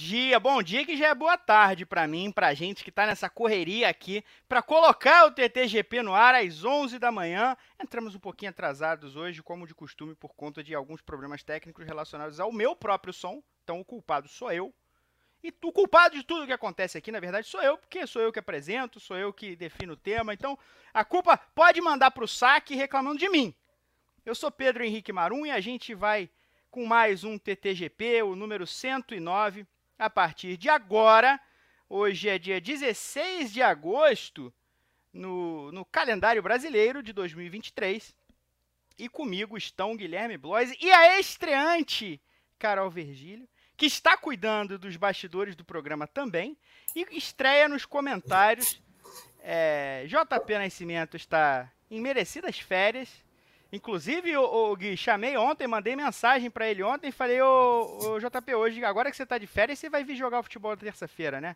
Dia, bom dia que já é boa tarde para mim, pra gente que tá nessa correria aqui para colocar o TTGP no ar às 11 da manhã. Entramos um pouquinho atrasados hoje, como de costume, por conta de alguns problemas técnicos relacionados ao meu próprio som. Então o culpado sou eu. E o culpado de tudo que acontece aqui, na verdade, sou eu, porque sou eu que apresento, sou eu que defino o tema. Então a culpa pode mandar pro saque reclamando de mim. Eu sou Pedro Henrique Marum e a gente vai com mais um TTGP, o número 109, a partir de agora. Hoje é dia 16 de agosto, no, no calendário brasileiro de 2023. E comigo estão Guilherme Bloise e a estreante Carol Vergílio, que está cuidando dos bastidores do programa também. E estreia nos comentários. É, JP Nascimento está em merecidas férias Inclusive, o, o Gui, chamei ontem, mandei mensagem para ele ontem, falei, ô, ô, JP, hoje, agora que você tá de férias, você vai vir jogar o futebol terça-feira, né?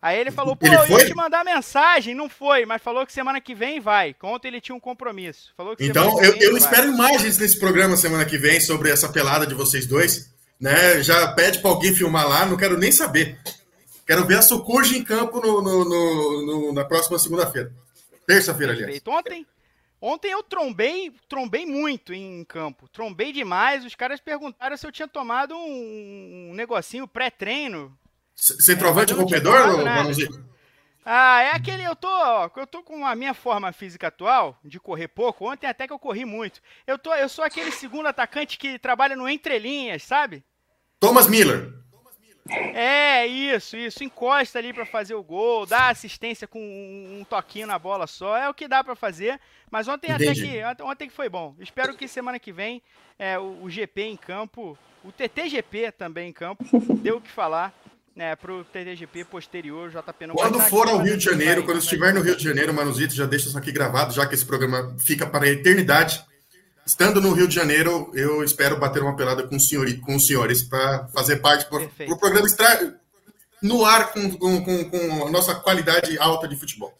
Aí ele falou, pô, ele eu ia te mandar mensagem, não foi, mas falou que semana que vem vai. Ontem ele tinha um compromisso. Falou que então, eu, eu espero imagens nesse programa semana que vem sobre essa pelada de vocês dois. Né? Já pede para alguém filmar lá, não quero nem saber. Quero ver a Socorro em campo no, no, no, no na próxima segunda-feira. Terça-feira, aliás. Ontem, Ontem eu trombei, trombei muito em campo. Trombei demais. Os caras perguntaram se eu tinha tomado um, um negocinho pré-treino. Centroavante é, rompedor, Ah, é aquele. Eu tô, eu tô com a minha forma física atual, de correr pouco. Ontem até que eu corri muito. Eu, tô, eu sou aquele segundo atacante que trabalha no entrelinhas, sabe? Thomas Miller. É, isso, isso. Encosta ali para fazer o gol, dá assistência com um, toquinho na bola só. É o que dá para fazer. Mas ontem Entendi. até que ontem que foi bom. Espero que semana que vem é, o, o GP em campo, o TTGP também em campo, deu o que falar. Né, pro TTGP posterior, JP não Quando for ao Rio de Janeiro, quando estiver no Rio de Janeiro, Manuzito, já deixa isso aqui gravado, já que esse programa fica para a eternidade. Estando no Rio de Janeiro, eu espero bater uma pelada com, senhor, com os senhores para fazer parte do programa estar no ar com, com, com, a nossa qualidade alta de futebol.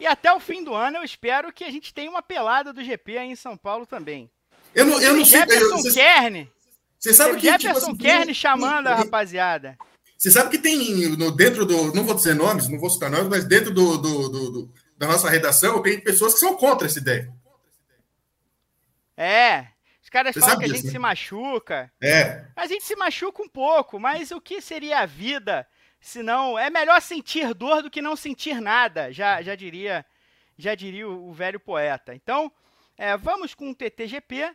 E até o fim do ano eu espero que a gente tenha uma pelada do GP aí em São Paulo também. Eu não, eu não sei. Jefferson eu, Kern. Você sabe que. Jefferson tipo, assim, Kern chamando a rapaziada. Você sabe que tem no, dentro do. Não vou dizer nomes, não vou citar nomes, mas dentro do, do, do, do da nossa redação tem pessoas que são contra essa ideia. É. Os caras Você falam que a gente né? se machuca. É. A gente se machuca um pouco, mas o que seria a vida se não. É melhor sentir dor do que não sentir nada, já, já diria já diria o, o velho poeta. Então, é, vamos com o TTGP.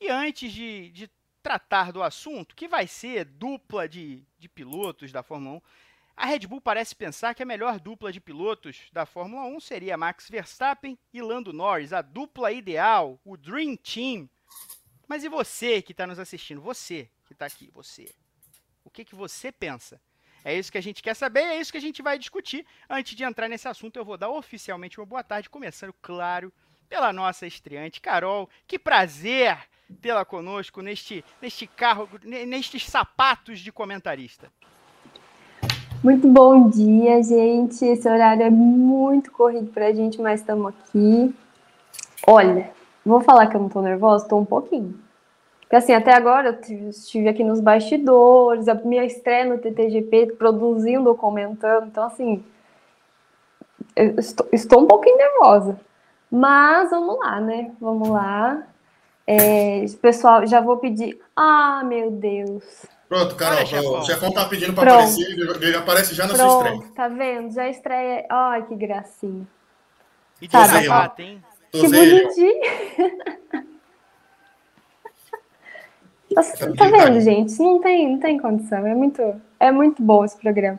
E antes de, de tratar do assunto, que vai ser dupla de, de pilotos da Fórmula 1, a Red Bull parece pensar que a melhor dupla de pilotos da Fórmula 1 seria Max Verstappen e Lando Norris, a dupla ideal, o Dream Team. Mas e você que está nos assistindo? Você que está aqui, você. O que, que você pensa? É isso que a gente quer saber, é isso que a gente vai discutir. Antes de entrar nesse assunto, eu vou dar oficialmente uma boa tarde, começando, claro, pela nossa estreante Carol. Que prazer tê-la conosco neste, neste carro, nestes sapatos de comentarista. Muito bom dia, gente. Esse horário é muito corrido pra gente, mas estamos aqui. Olha, vou falar que eu não tô nervosa? Tô um pouquinho. Porque assim, até agora eu estive aqui nos bastidores, a minha estreia no TTGP, produzindo, comentando. Então, assim, estou, estou um pouquinho nervosa. Mas vamos lá, né? Vamos lá. É, pessoal, já vou pedir. Ah, meu Deus. Pronto, Carol, Olha, chefão. o chefão tá pedindo para aparecer, ele aparece já na Pronto, sua estreia. Tá vendo? Já estreia. Ai, que gracinha. E de tá, hein? Que bonitinho. tá, tá vendo, gente? Não tem, não tem condição. É muito, é muito bom esse programa.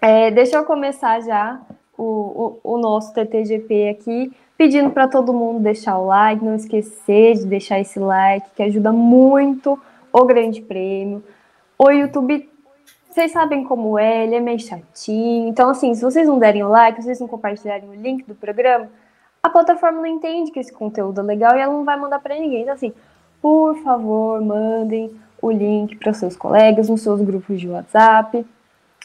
É, deixa eu começar já o, o, o nosso TTGP aqui, pedindo para todo mundo deixar o like, não esquecer de deixar esse like, que ajuda muito o Grande Prêmio. O YouTube, vocês sabem como é, ele é meio chatinho. Então, assim, se vocês não derem o like, se vocês não compartilharem o link do programa, a plataforma não entende que esse conteúdo é legal e ela não vai mandar para ninguém. Então, assim, por favor, mandem o link para seus colegas, nos seus grupos de WhatsApp.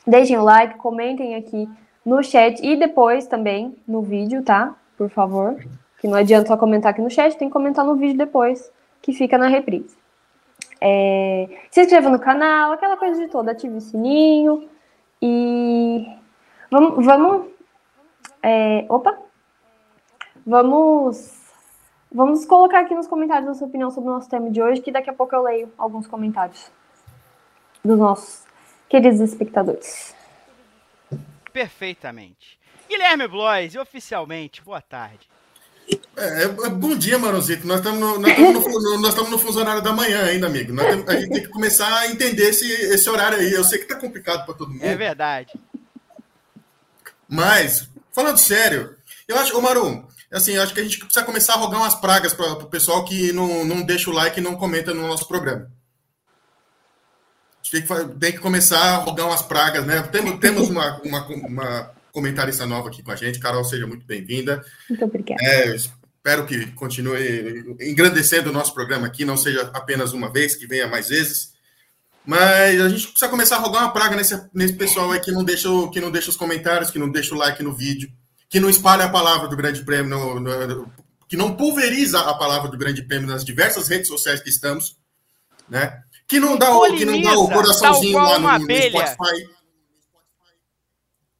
Deixem o like, comentem aqui no chat e depois também no vídeo, tá? Por favor. Que não adianta só comentar aqui no chat, tem que comentar no vídeo depois, que fica na reprise. É, se inscreva no canal, aquela coisa de toda, ative o sininho. E vamos. vamos é, opa! Vamos. Vamos colocar aqui nos comentários a sua opinião sobre o nosso tema de hoje, que daqui a pouco eu leio alguns comentários dos nossos queridos espectadores. Perfeitamente. Guilherme Blois, oficialmente, boa tarde. É, é, bom dia, Marozito. Nós estamos no, nós no, no funcionário da manhã ainda, amigo. A gente tem que começar a entender esse, esse horário aí. Eu sei que está complicado para todo mundo. É verdade. Mas, falando sério, eu acho, ô Maru, assim, eu acho que a gente precisa começar a rogar umas pragas para o pessoal que não, não deixa o like e não comenta no nosso programa. A gente tem que, tem que começar a rogar umas pragas, né? Temos, temos uma, uma, uma comentarista nova aqui com a gente. Carol, seja muito bem-vinda. Muito obrigada. É, espero que continue engrandecendo o nosso programa aqui, não seja apenas uma vez, que venha mais vezes. Mas a gente precisa começar a rogar uma praga nesse, nesse pessoal aí que não, deixa, que não deixa os comentários, que não deixa o like no vídeo, que não espalha a palavra do Grande Prêmio, no, no, que não pulveriza a palavra do Grande Prêmio nas diversas redes sociais que estamos, né? Que não dá, o, que não dá o coraçãozinho lá no, no Spotify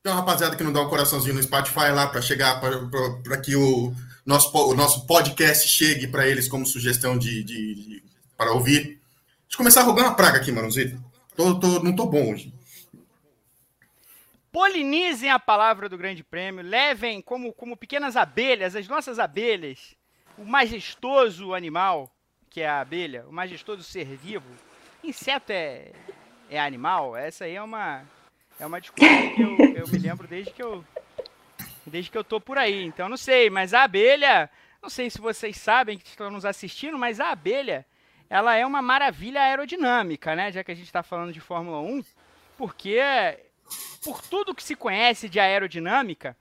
tem rapaziada que não dá um coraçãozinho no Spotify lá para chegar, para que o nosso, o nosso podcast chegue para eles como sugestão de, de, de para ouvir. Deixa eu começar a rogar uma praga aqui, Manuzito. Tô, tô, não tô bom hoje. Polinizem a palavra do Grande Prêmio, levem como, como pequenas abelhas, as nossas abelhas, o majestoso animal que é a abelha, o majestoso ser vivo. Inseto é, é animal? Essa aí é uma, é uma discussão que eu, eu me lembro desde que eu desde que eu tô por aí. Então não sei, mas a abelha, não sei se vocês sabem que estão nos assistindo, mas a abelha, ela é uma maravilha aerodinâmica, né? Já que a gente está falando de Fórmula 1, porque por tudo que se conhece de aerodinâmica,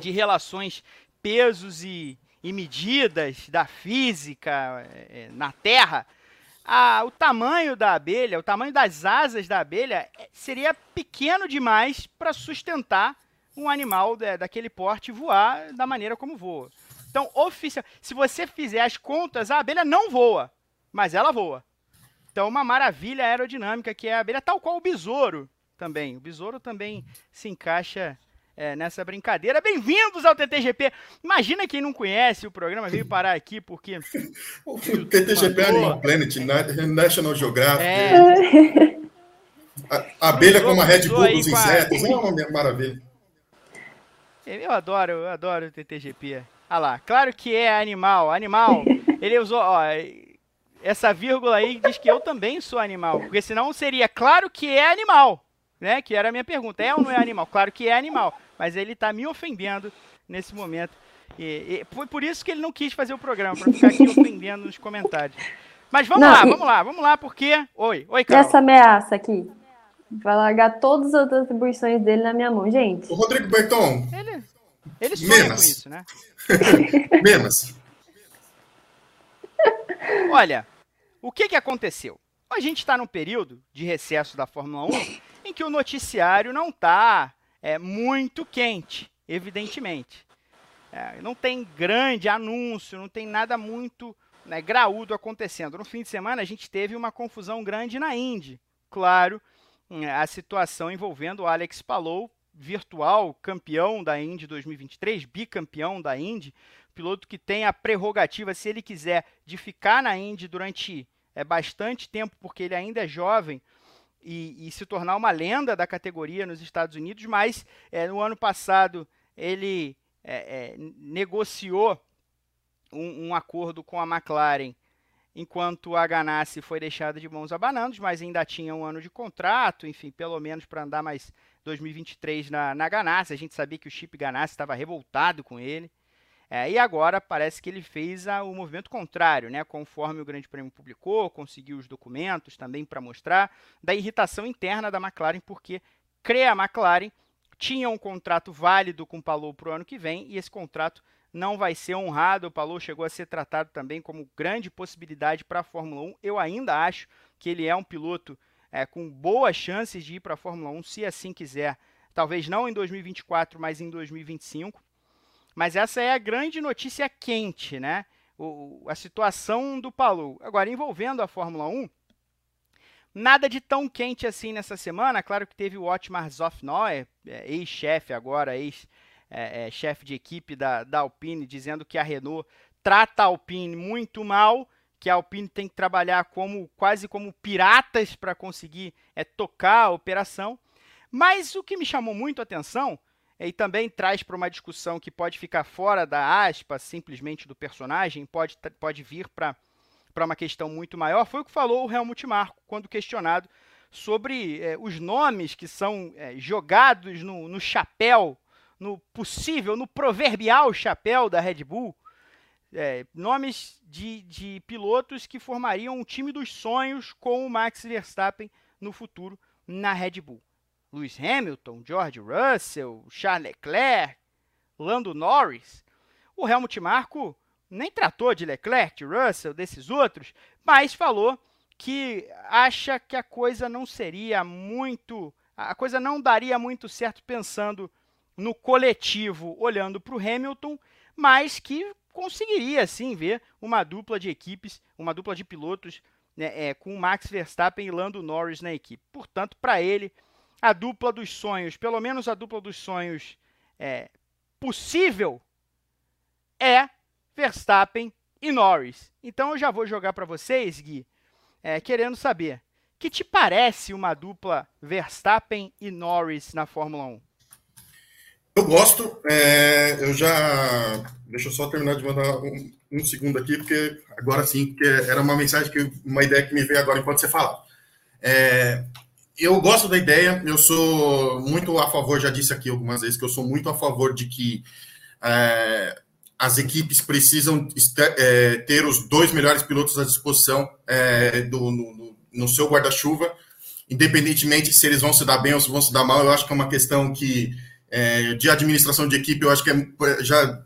de relações pesos e, e medidas da física é, na Terra, a, o tamanho da abelha, o tamanho das asas da abelha é, seria pequeno demais para sustentar um animal de, daquele porte voar da maneira como voa. Então, oficial, se você fizer as contas, a abelha não voa, mas ela voa. Então, uma maravilha aerodinâmica que é a abelha, tal qual o besouro também. O besouro também se encaixa é, nessa brincadeira. Bem-vindos ao TTGP. Imagina quem não conhece o programa, veio parar aqui porque. o TTGP é Animal Planet, National Geographic. É. A, abelha como a Red Bull dos insetos. A... É uma maravilha. Eu adoro, eu adoro o TTGP. Ah lá, claro que é animal. Animal, ele usou. Ó, essa vírgula aí diz que eu também sou animal. Porque senão seria claro que é animal. Né? Que era a minha pergunta. É ou não é animal? Claro que é animal mas ele está me ofendendo nesse momento. E, e, foi por isso que ele não quis fazer o programa, para ficar aqui ofendendo nos comentários. Mas vamos não, lá, e... vamos lá, vamos lá, porque. Oi, oi, Carol. Essa ameaça aqui. Vai largar todas as atribuições dele na minha mão, gente. O Rodrigo Berton. Ele, ele sonha com isso, né? Menos. Olha, o que, que aconteceu? A gente está num período de recesso da Fórmula 1 em que o noticiário não está é muito quente, evidentemente. É, não tem grande anúncio, não tem nada muito né, graúdo acontecendo. No fim de semana, a gente teve uma confusão grande na Indy. Claro, hum, a situação envolvendo o Alex Palou, virtual campeão da Indy 2023, bicampeão da Indy, piloto que tem a prerrogativa, se ele quiser, de ficar na Indy durante é, bastante tempo, porque ele ainda é jovem, e, e, se tornar uma lenda da categoria nos Estados Unidos, mas é, no ano passado ele é, é, negociou um, um, acordo com a McLaren, enquanto a Ganassi foi deixada de mãos abanando, mas ainda tinha um ano de contrato, enfim, pelo menos para andar mais 2023 na, na Ganassi. A gente sabia que o Chip Ganassi estava revoltado com ele. É, e agora parece que ele fez a, o movimento contrário, né? Conforme o Grande Prêmio publicou, conseguiu os documentos também para mostrar da irritação interna da McLaren, porque crê a McLaren tinha um contrato válido com o Palou para o ano que vem e esse contrato não vai ser honrado. O Palou chegou a ser tratado também como grande possibilidade para a Fórmula 1. Eu ainda acho que ele é um piloto é, com boas chances de ir para a Fórmula 1, se assim quiser. Talvez não em 2024, mas em 2025. Mas essa é a grande notícia quente, né? O, a situação do Palou. Agora, envolvendo a Fórmula 1, Nada de tão quente assim nessa semana. Claro que teve o Otmar Zofnoy, é, ex-chefe agora, ex-chefe é, é, de equipe da, da Alpine, dizendo que a Renault trata a Alpine muito mal, que a Alpine tem que trabalhar como quase como piratas para conseguir é, tocar a operação. Mas o que me chamou muito a atenção e também traz para uma discussão que pode ficar fora da aspa simplesmente do personagem, pode, pode vir para uma questão muito maior, foi o que falou o Helmut Marko quando questionado sobre é, os nomes que são é, jogados no, no chapéu, no possível, no proverbial chapéu da Red Bull, é, nomes de, de pilotos que formariam um time dos sonhos com o Max Verstappen no futuro na Red Bull. Lewis Hamilton, George Russell, Charles Leclerc, Lando Norris. O Helmut Marko nem tratou de Leclerc, de Russell, desses outros, mas falou que acha que a coisa não seria muito. A coisa não daria muito certo pensando no coletivo, olhando para o Hamilton, mas que conseguiria sim ver uma dupla de equipes, uma dupla de pilotos né, é, com Max Verstappen e Lando Norris na equipe. Portanto, para ele, a dupla dos sonhos, pelo menos a dupla dos sonhos é, possível, é Verstappen e Norris. Então eu já vou jogar para vocês, Gui, é, querendo saber, que te parece uma dupla Verstappen e Norris na Fórmula 1? Eu gosto, é, eu já. Deixa eu só terminar de mandar um, um, segundo aqui, porque agora sim, porque era uma mensagem, que uma ideia que me veio agora enquanto você fala. É, eu gosto da ideia, eu sou muito a favor, já disse aqui algumas vezes, que eu sou muito a favor de que é, as equipes precisam é, ter os dois melhores pilotos à disposição é, do, no, no, seu guarda-chuva, independentemente se eles vão se dar bem ou se vão se dar mal. Eu acho que é uma questão que é, de administração de equipe, eu acho que é, já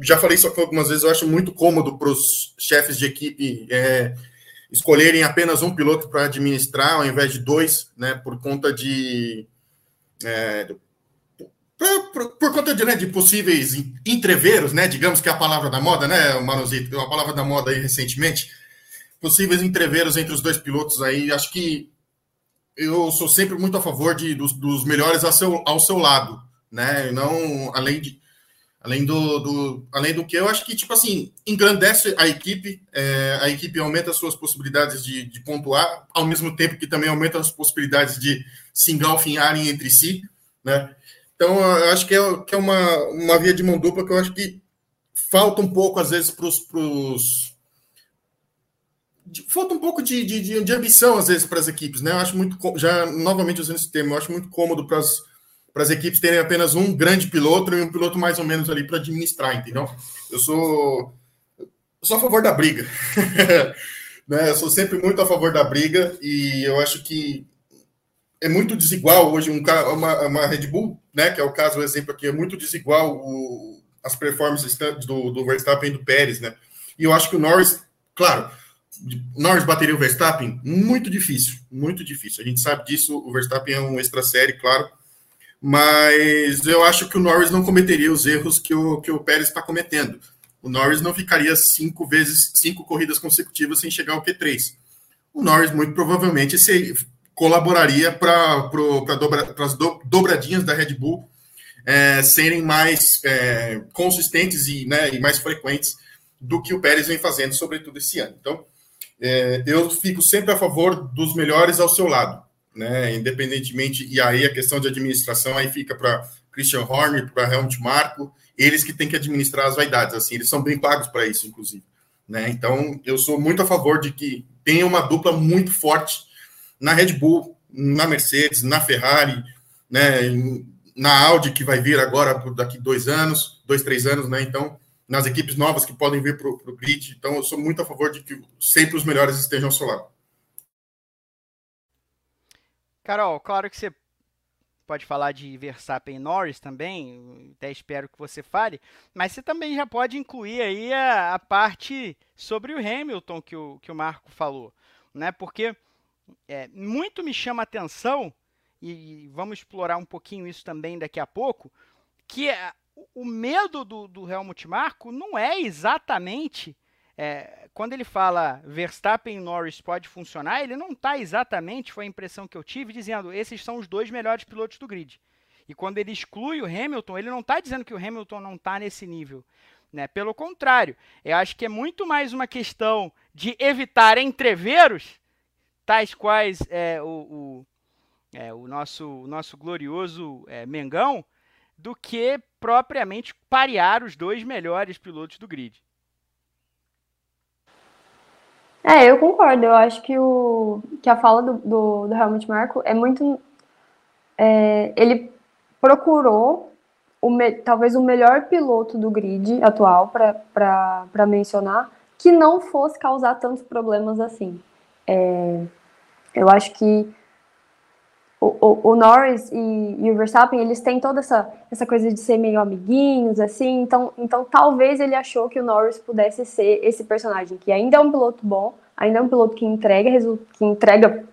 já falei isso algumas vezes. Eu acho muito cômodo para os chefes de equipe é, escolherem apenas um piloto para administrar ao invés de dois, né? Por conta de é, por, por, conta de, né, de, possíveis entreveros, né, digamos que é a palavra da moda, né, Manozito, a palavra da moda aí recentemente, possíveis entreveros entre os dois pilotos aí, acho que eu sou sempre muito a favor de, dos, dos melhores ao seu, ao seu lado, né, não além de além do, do, além do que eu acho que tipo assim engrandece a equipe é, a equipe aumenta as suas possibilidades de, de pontuar ao mesmo tempo que também aumenta as possibilidades de se engalfinharem entre si né então, eu acho que é, que é uma, uma via de mão dupla que eu acho que falta um pouco, às vezes, para os. Falta um pouco de, de, de, ambição, às vezes, para as equipes, né? Eu acho muito. Já, novamente, usando esse termo, eu acho muito cômodo para as, para as equipes terem apenas um grande piloto e um piloto mais ou menos ali para administrar, entendeu? Eu sou. Eu sou a favor da briga. né? Eu sou sempre muito a favor da briga e eu acho que é muito desigual hoje um, uma, uma Red Bull, né, que é o caso, o exemplo aqui, é muito desigual o, as performances do, do Verstappen e do Pérez, né? E eu acho que o Norris, claro, Norris bateria o Verstappen? Muito difícil, muito difícil. A gente sabe disso, o Verstappen é um extra série, claro, mas eu acho que o Norris não cometeria os erros que o, que o Pérez está cometendo. O Norris não ficaria cinco vezes, cinco corridas consecutivas sem chegar ao Q3. O Norris, muito provavelmente, se, colaboraria para dobra, as do, dobradinhas da Red Bull é, serem mais é, consistentes e, né, e, mais frequentes do que o Pérez vem fazendo, sobretudo esse ano. Então, é, eu fico sempre a favor dos melhores ao seu lado, né, independentemente, e aí a questão de administração aí fica para Christian Horner, para Helmut Marko, eles que têm que administrar as vaidades, assim, eles são bem pagos para isso, inclusive. Né? Então, eu sou muito a favor de que tenha uma dupla muito forte na Red Bull, na Mercedes, na Ferrari, né, na Audi, que vai vir agora daqui dois anos, dois, três anos, né? Então, nas equipes novas que podem vir para o grid. Então, eu sou muito a favor de que sempre os melhores estejam ao seu lado. Carol, claro que você pode falar de Verstappen e Norris também, até espero que você fale, mas você também já pode incluir aí a, a parte sobre o Hamilton que o, que o Marco falou, né? Porque é, muito me chama a atenção, e vamos explorar um pouquinho isso também daqui a pouco, que é, o medo do, do Helmut Marko não é exatamente é, quando ele fala Verstappen e Norris pode funcionar, ele não está exatamente, foi a impressão que eu tive, dizendo esses são os dois melhores pilotos do grid. E quando ele exclui o Hamilton, ele não está dizendo que o Hamilton não está nesse nível. Né? Pelo contrário, eu acho que é muito mais uma questão de evitar entreveros, tais quais é, o, o, é, o, nosso, o nosso glorioso é, Mengão, do que propriamente parear os dois melhores pilotos do grid. É, eu concordo. Eu acho que, o, que a fala do, do, do Helmut Marko é muito. É, ele procurou o me, talvez o melhor piloto do grid atual para mencionar, que não fosse causar tantos problemas assim. É, eu acho que o, o, Norris e, e, o Verstappen, eles têm toda essa, essa coisa de ser meio amiguinhos, assim, então, então talvez ele achou que o Norris pudesse ser esse personagem, que ainda é um piloto bom, ainda é um piloto que entrega, que entrega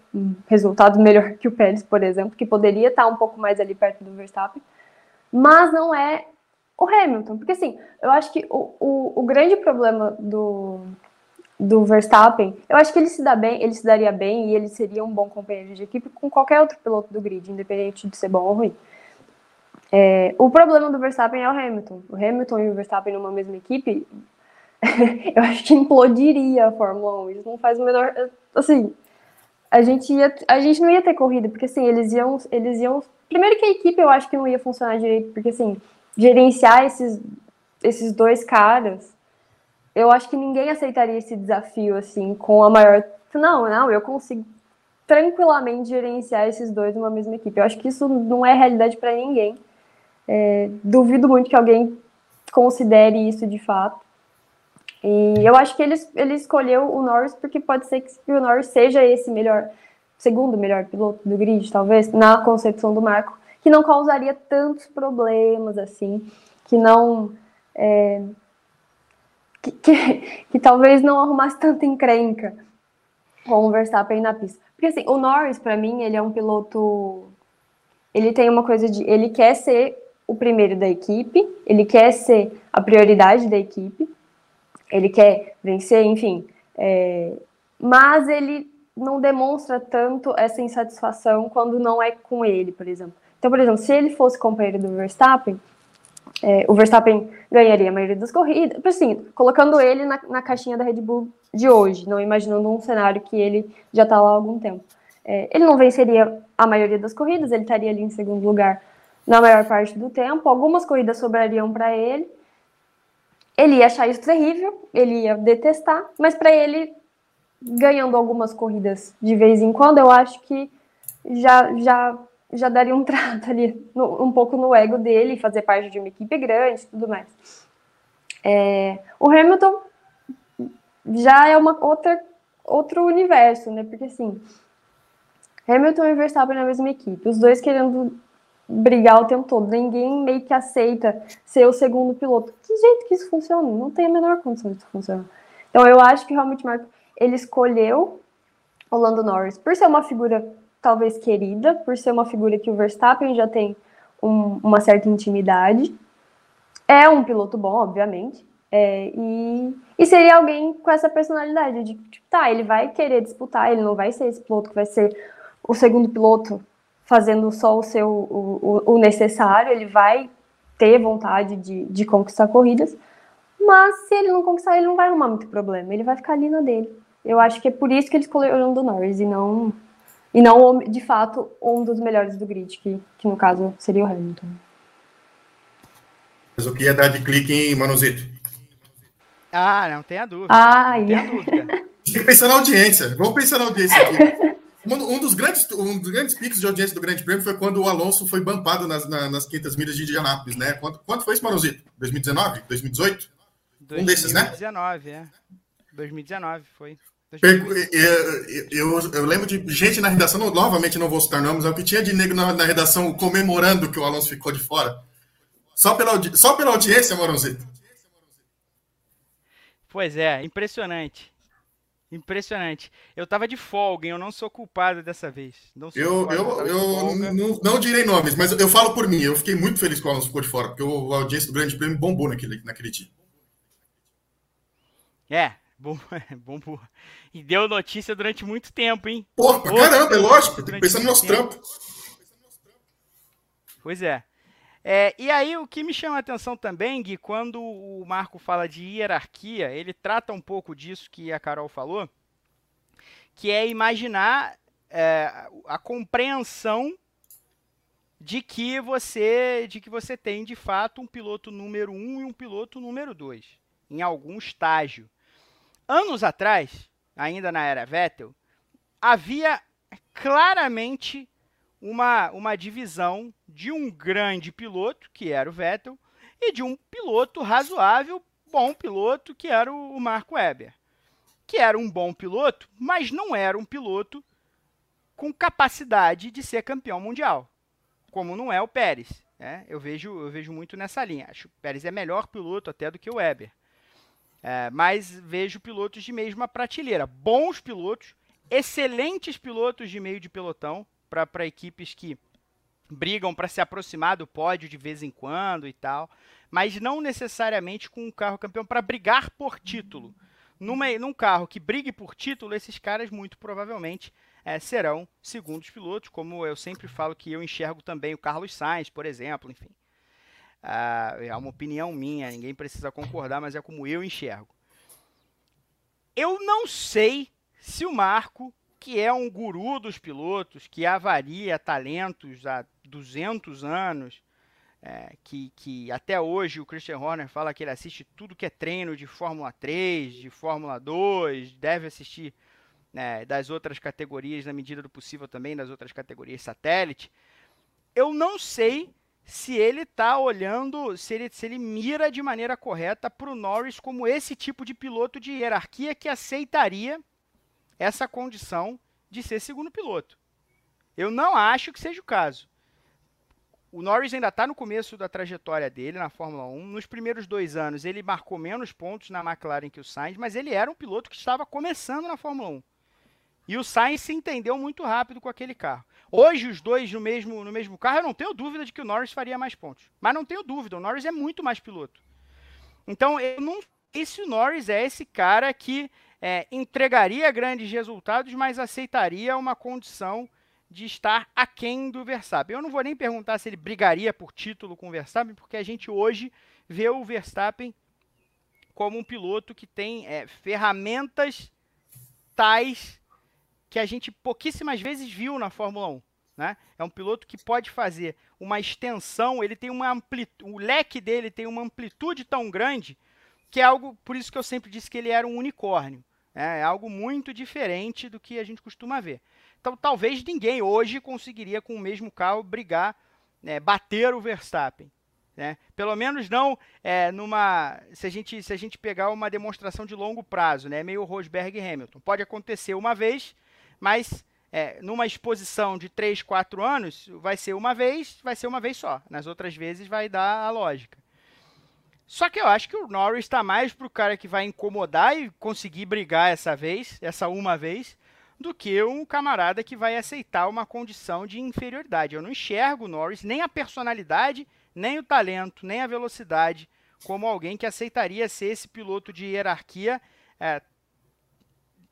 resultados melhor que o Pérez, por exemplo, que poderia estar um pouco mais ali perto do Verstappen, mas não é o Hamilton, porque assim, eu acho que o, o, o grande problema do, do Verstappen, eu acho que ele se dá bem, ele se daria bem e ele seria um bom companheiro de equipe com qualquer outro piloto do grid, independente de ser bom ou ruim. É, o problema do Verstappen é o Hamilton. O Hamilton e o Verstappen numa mesma equipe, eu acho que implodiria a Fórmula 1. Isso não faz o menor. Assim, a gente, ia, a gente não ia ter corrida, porque assim, eles iam, eles iam. Primeiro que a equipe eu acho que não ia funcionar direito, porque assim, gerenciar esses, esses dois caras eu acho que ninguém aceitaria esse desafio assim com a maior. Não, não, eu consigo tranquilamente gerenciar esses dois numa mesma equipe. Eu acho que isso não é realidade para ninguém. É, duvido muito que alguém considere isso de fato. E eu acho que ele, ele escolheu o Norris porque pode ser que o Norris seja esse melhor, segundo melhor piloto do grid, talvez, na concepção do Marco, que não causaria tantos problemas assim, que não é, que, que, que talvez não arrumasse tanta encrenca com o Verstappen na pista. Porque assim, o Norris, para mim, ele é um piloto. Ele tem uma coisa de. Ele quer ser o primeiro da equipe, ele quer ser a prioridade da equipe, ele quer vencer, enfim. É, mas ele não demonstra tanto essa insatisfação quando não é com ele, por exemplo. Então, por exemplo, se ele fosse companheiro do Verstappen, é, o Verstappen ganharia a maioria das corridas, assim, colocando ele na, na, caixinha da Red Bull de hoje, não imaginando um cenário que ele já está lá há algum tempo. É, ele não venceria a maioria das corridas, ele estaria ali em segundo lugar na maior parte do tempo, algumas corridas sobrariam para ele, ele ia achar isso terrível, ele ia detestar, mas para ele, ganhando algumas corridas de vez em quando, eu acho que já, já já daria um trato ali, no, um pouco no ego dele, fazer parte de uma equipe grande e tudo mais. É, o Hamilton já é uma outra, outro universo, né? Porque assim, Hamilton e Verstappen na mesma equipe, os dois querendo brigar o tempo todo, ninguém meio que aceita ser o segundo piloto. Que jeito que isso funciona? Não tem a menor condição de funcionar. Então eu acho que realmente Marco ele escolheu o Lando Norris por ser uma figura talvez querida, por ser uma figura que o Verstappen já tem um, uma certa intimidade. É um piloto bom, obviamente. É, e, e seria alguém com essa personalidade de, tipo, tá, ele vai querer disputar, ele não vai ser esse piloto que vai ser o segundo piloto fazendo só o seu o, o, o necessário, ele vai ter vontade de, de conquistar corridas, mas se ele não conquistar, ele não vai arrumar muito problema, ele vai ficar ali na dele. Eu acho que é por isso que ele escolheu o Norris e não e não, de fato, um dos melhores do grid, que, que no caso seria o Hamilton. Mas o que ia dar de clique em Manuzito? Ah, não tenha dúvida. Ah, não tenha dúvida. Tem que pensar na audiência. Vamos pensar na audiência aqui. Um dos, grandes, um dos grandes picos de audiência do Grande Prêmio foi quando o Alonso foi bampado nas, nas 500 milhas de Indianápolis, né? Quanto, quanto foi isso, Manuzito? 2019? 2018? 2019, um desses, né? 2019, é. 2019 foi. Eu, eu, eu, lembro de gente na redação, novamente não vou citar nomes, é o que tinha de negro na, na, redação comemorando que o Alonso ficou de fora. Só pela, só pela audiência, Moronzito. Pois é, impressionante. Impressionante. Eu tava de folga, hein? eu não sou culpado dessa vez. Não eu eu, eu não, não, direi nomes, mas eu falo por mim. Eu fiquei muito feliz que o Alonso ficou de fora, porque a audiência do Grande Prêmio bombou naquele, naquele dia. É, bom, bom, E deu notícia durante muito tempo, hein? Porra, pra caramba, é lógico. Tem que pensar no nosso trampo. Pois é. é. E aí, o que me chama a atenção também, Gui, quando o Marco fala de hierarquia, ele trata um pouco disso que a Carol falou, que é imaginar é, a compreensão de que você de que você tem de fato um piloto número um e um piloto número dois em algum estágio. Anos atrás, ainda na era Vettel, havia claramente uma, uma divisão de um grande piloto, que era o Vettel, e de um piloto razoável, bom piloto, que era o Marco Webber. Que era um bom piloto, mas não era um piloto com capacidade de ser campeão mundial como não é o Pérez. Né? Eu, vejo, eu vejo muito nessa linha. Acho que o Pérez é melhor piloto até do que o Weber. É, mas vejo pilotos de mesma prateleira. Bons pilotos, excelentes pilotos de meio de pelotão para equipes que brigam para se aproximar do pódio de vez em quando e tal, mas não necessariamente com um carro campeão para brigar por título. Numa, num carro que brigue por título, esses caras muito provavelmente é, serão segundos pilotos, como eu sempre falo que eu enxergo também o Carlos Sainz, por exemplo, enfim. Ah, é uma opinião minha, ninguém precisa concordar, mas é como eu enxergo. Eu não sei se o Marco, que é um guru dos pilotos, que avaria talentos há 200 anos, é, que, que até hoje o Christian Horner fala que ele assiste tudo que é treino de Fórmula 3, de Fórmula 2, deve assistir né, das outras categorias, na medida do possível também, das outras categorias satélite, eu não sei se ele está olhando, se ele, se ele mira de maneira correta para o Norris como esse tipo de piloto de hierarquia que aceitaria essa condição de ser segundo piloto. Eu não acho que seja o caso. O Norris ainda está no começo da trajetória dele na Fórmula 1. Nos primeiros dois anos ele marcou menos pontos na McLaren que o Sainz, mas ele era um piloto que estava começando na Fórmula 1. E o Sainz se entendeu muito rápido com aquele carro. Hoje, os dois no mesmo, no mesmo carro, eu não tenho dúvida de que o Norris faria mais pontos. Mas não tenho dúvida, o Norris é muito mais piloto. Então, eu não sei se o Norris é esse cara que é, entregaria grandes resultados, mas aceitaria uma condição de estar aquém do Verstappen. Eu não vou nem perguntar se ele brigaria por título com o Verstappen, porque a gente hoje vê o Verstappen como um piloto que tem é, ferramentas tais que a gente pouquíssimas vezes viu na Fórmula 1. Né? É um piloto que pode fazer uma extensão, ele tem uma amplitude, o leque dele tem uma amplitude tão grande que é algo, por isso que eu sempre disse que ele era um unicórnio. Né? É algo muito diferente do que a gente costuma ver. Então, talvez ninguém hoje conseguiria, com o mesmo carro, brigar, né, bater o Verstappen. Né? Pelo menos não é, numa. Se a, gente, se a gente pegar uma demonstração de longo prazo, né? meio Rosberg e Hamilton. Pode acontecer uma vez, mas é, numa exposição de 3, 4 anos, vai ser uma vez, vai ser uma vez só. Nas outras vezes vai dar a lógica. Só que eu acho que o Norris está mais pro cara que vai incomodar e conseguir brigar essa vez, essa uma vez, do que um camarada que vai aceitar uma condição de inferioridade. Eu não enxergo o Norris, nem a personalidade, nem o talento, nem a velocidade, como alguém que aceitaria ser esse piloto de hierarquia é,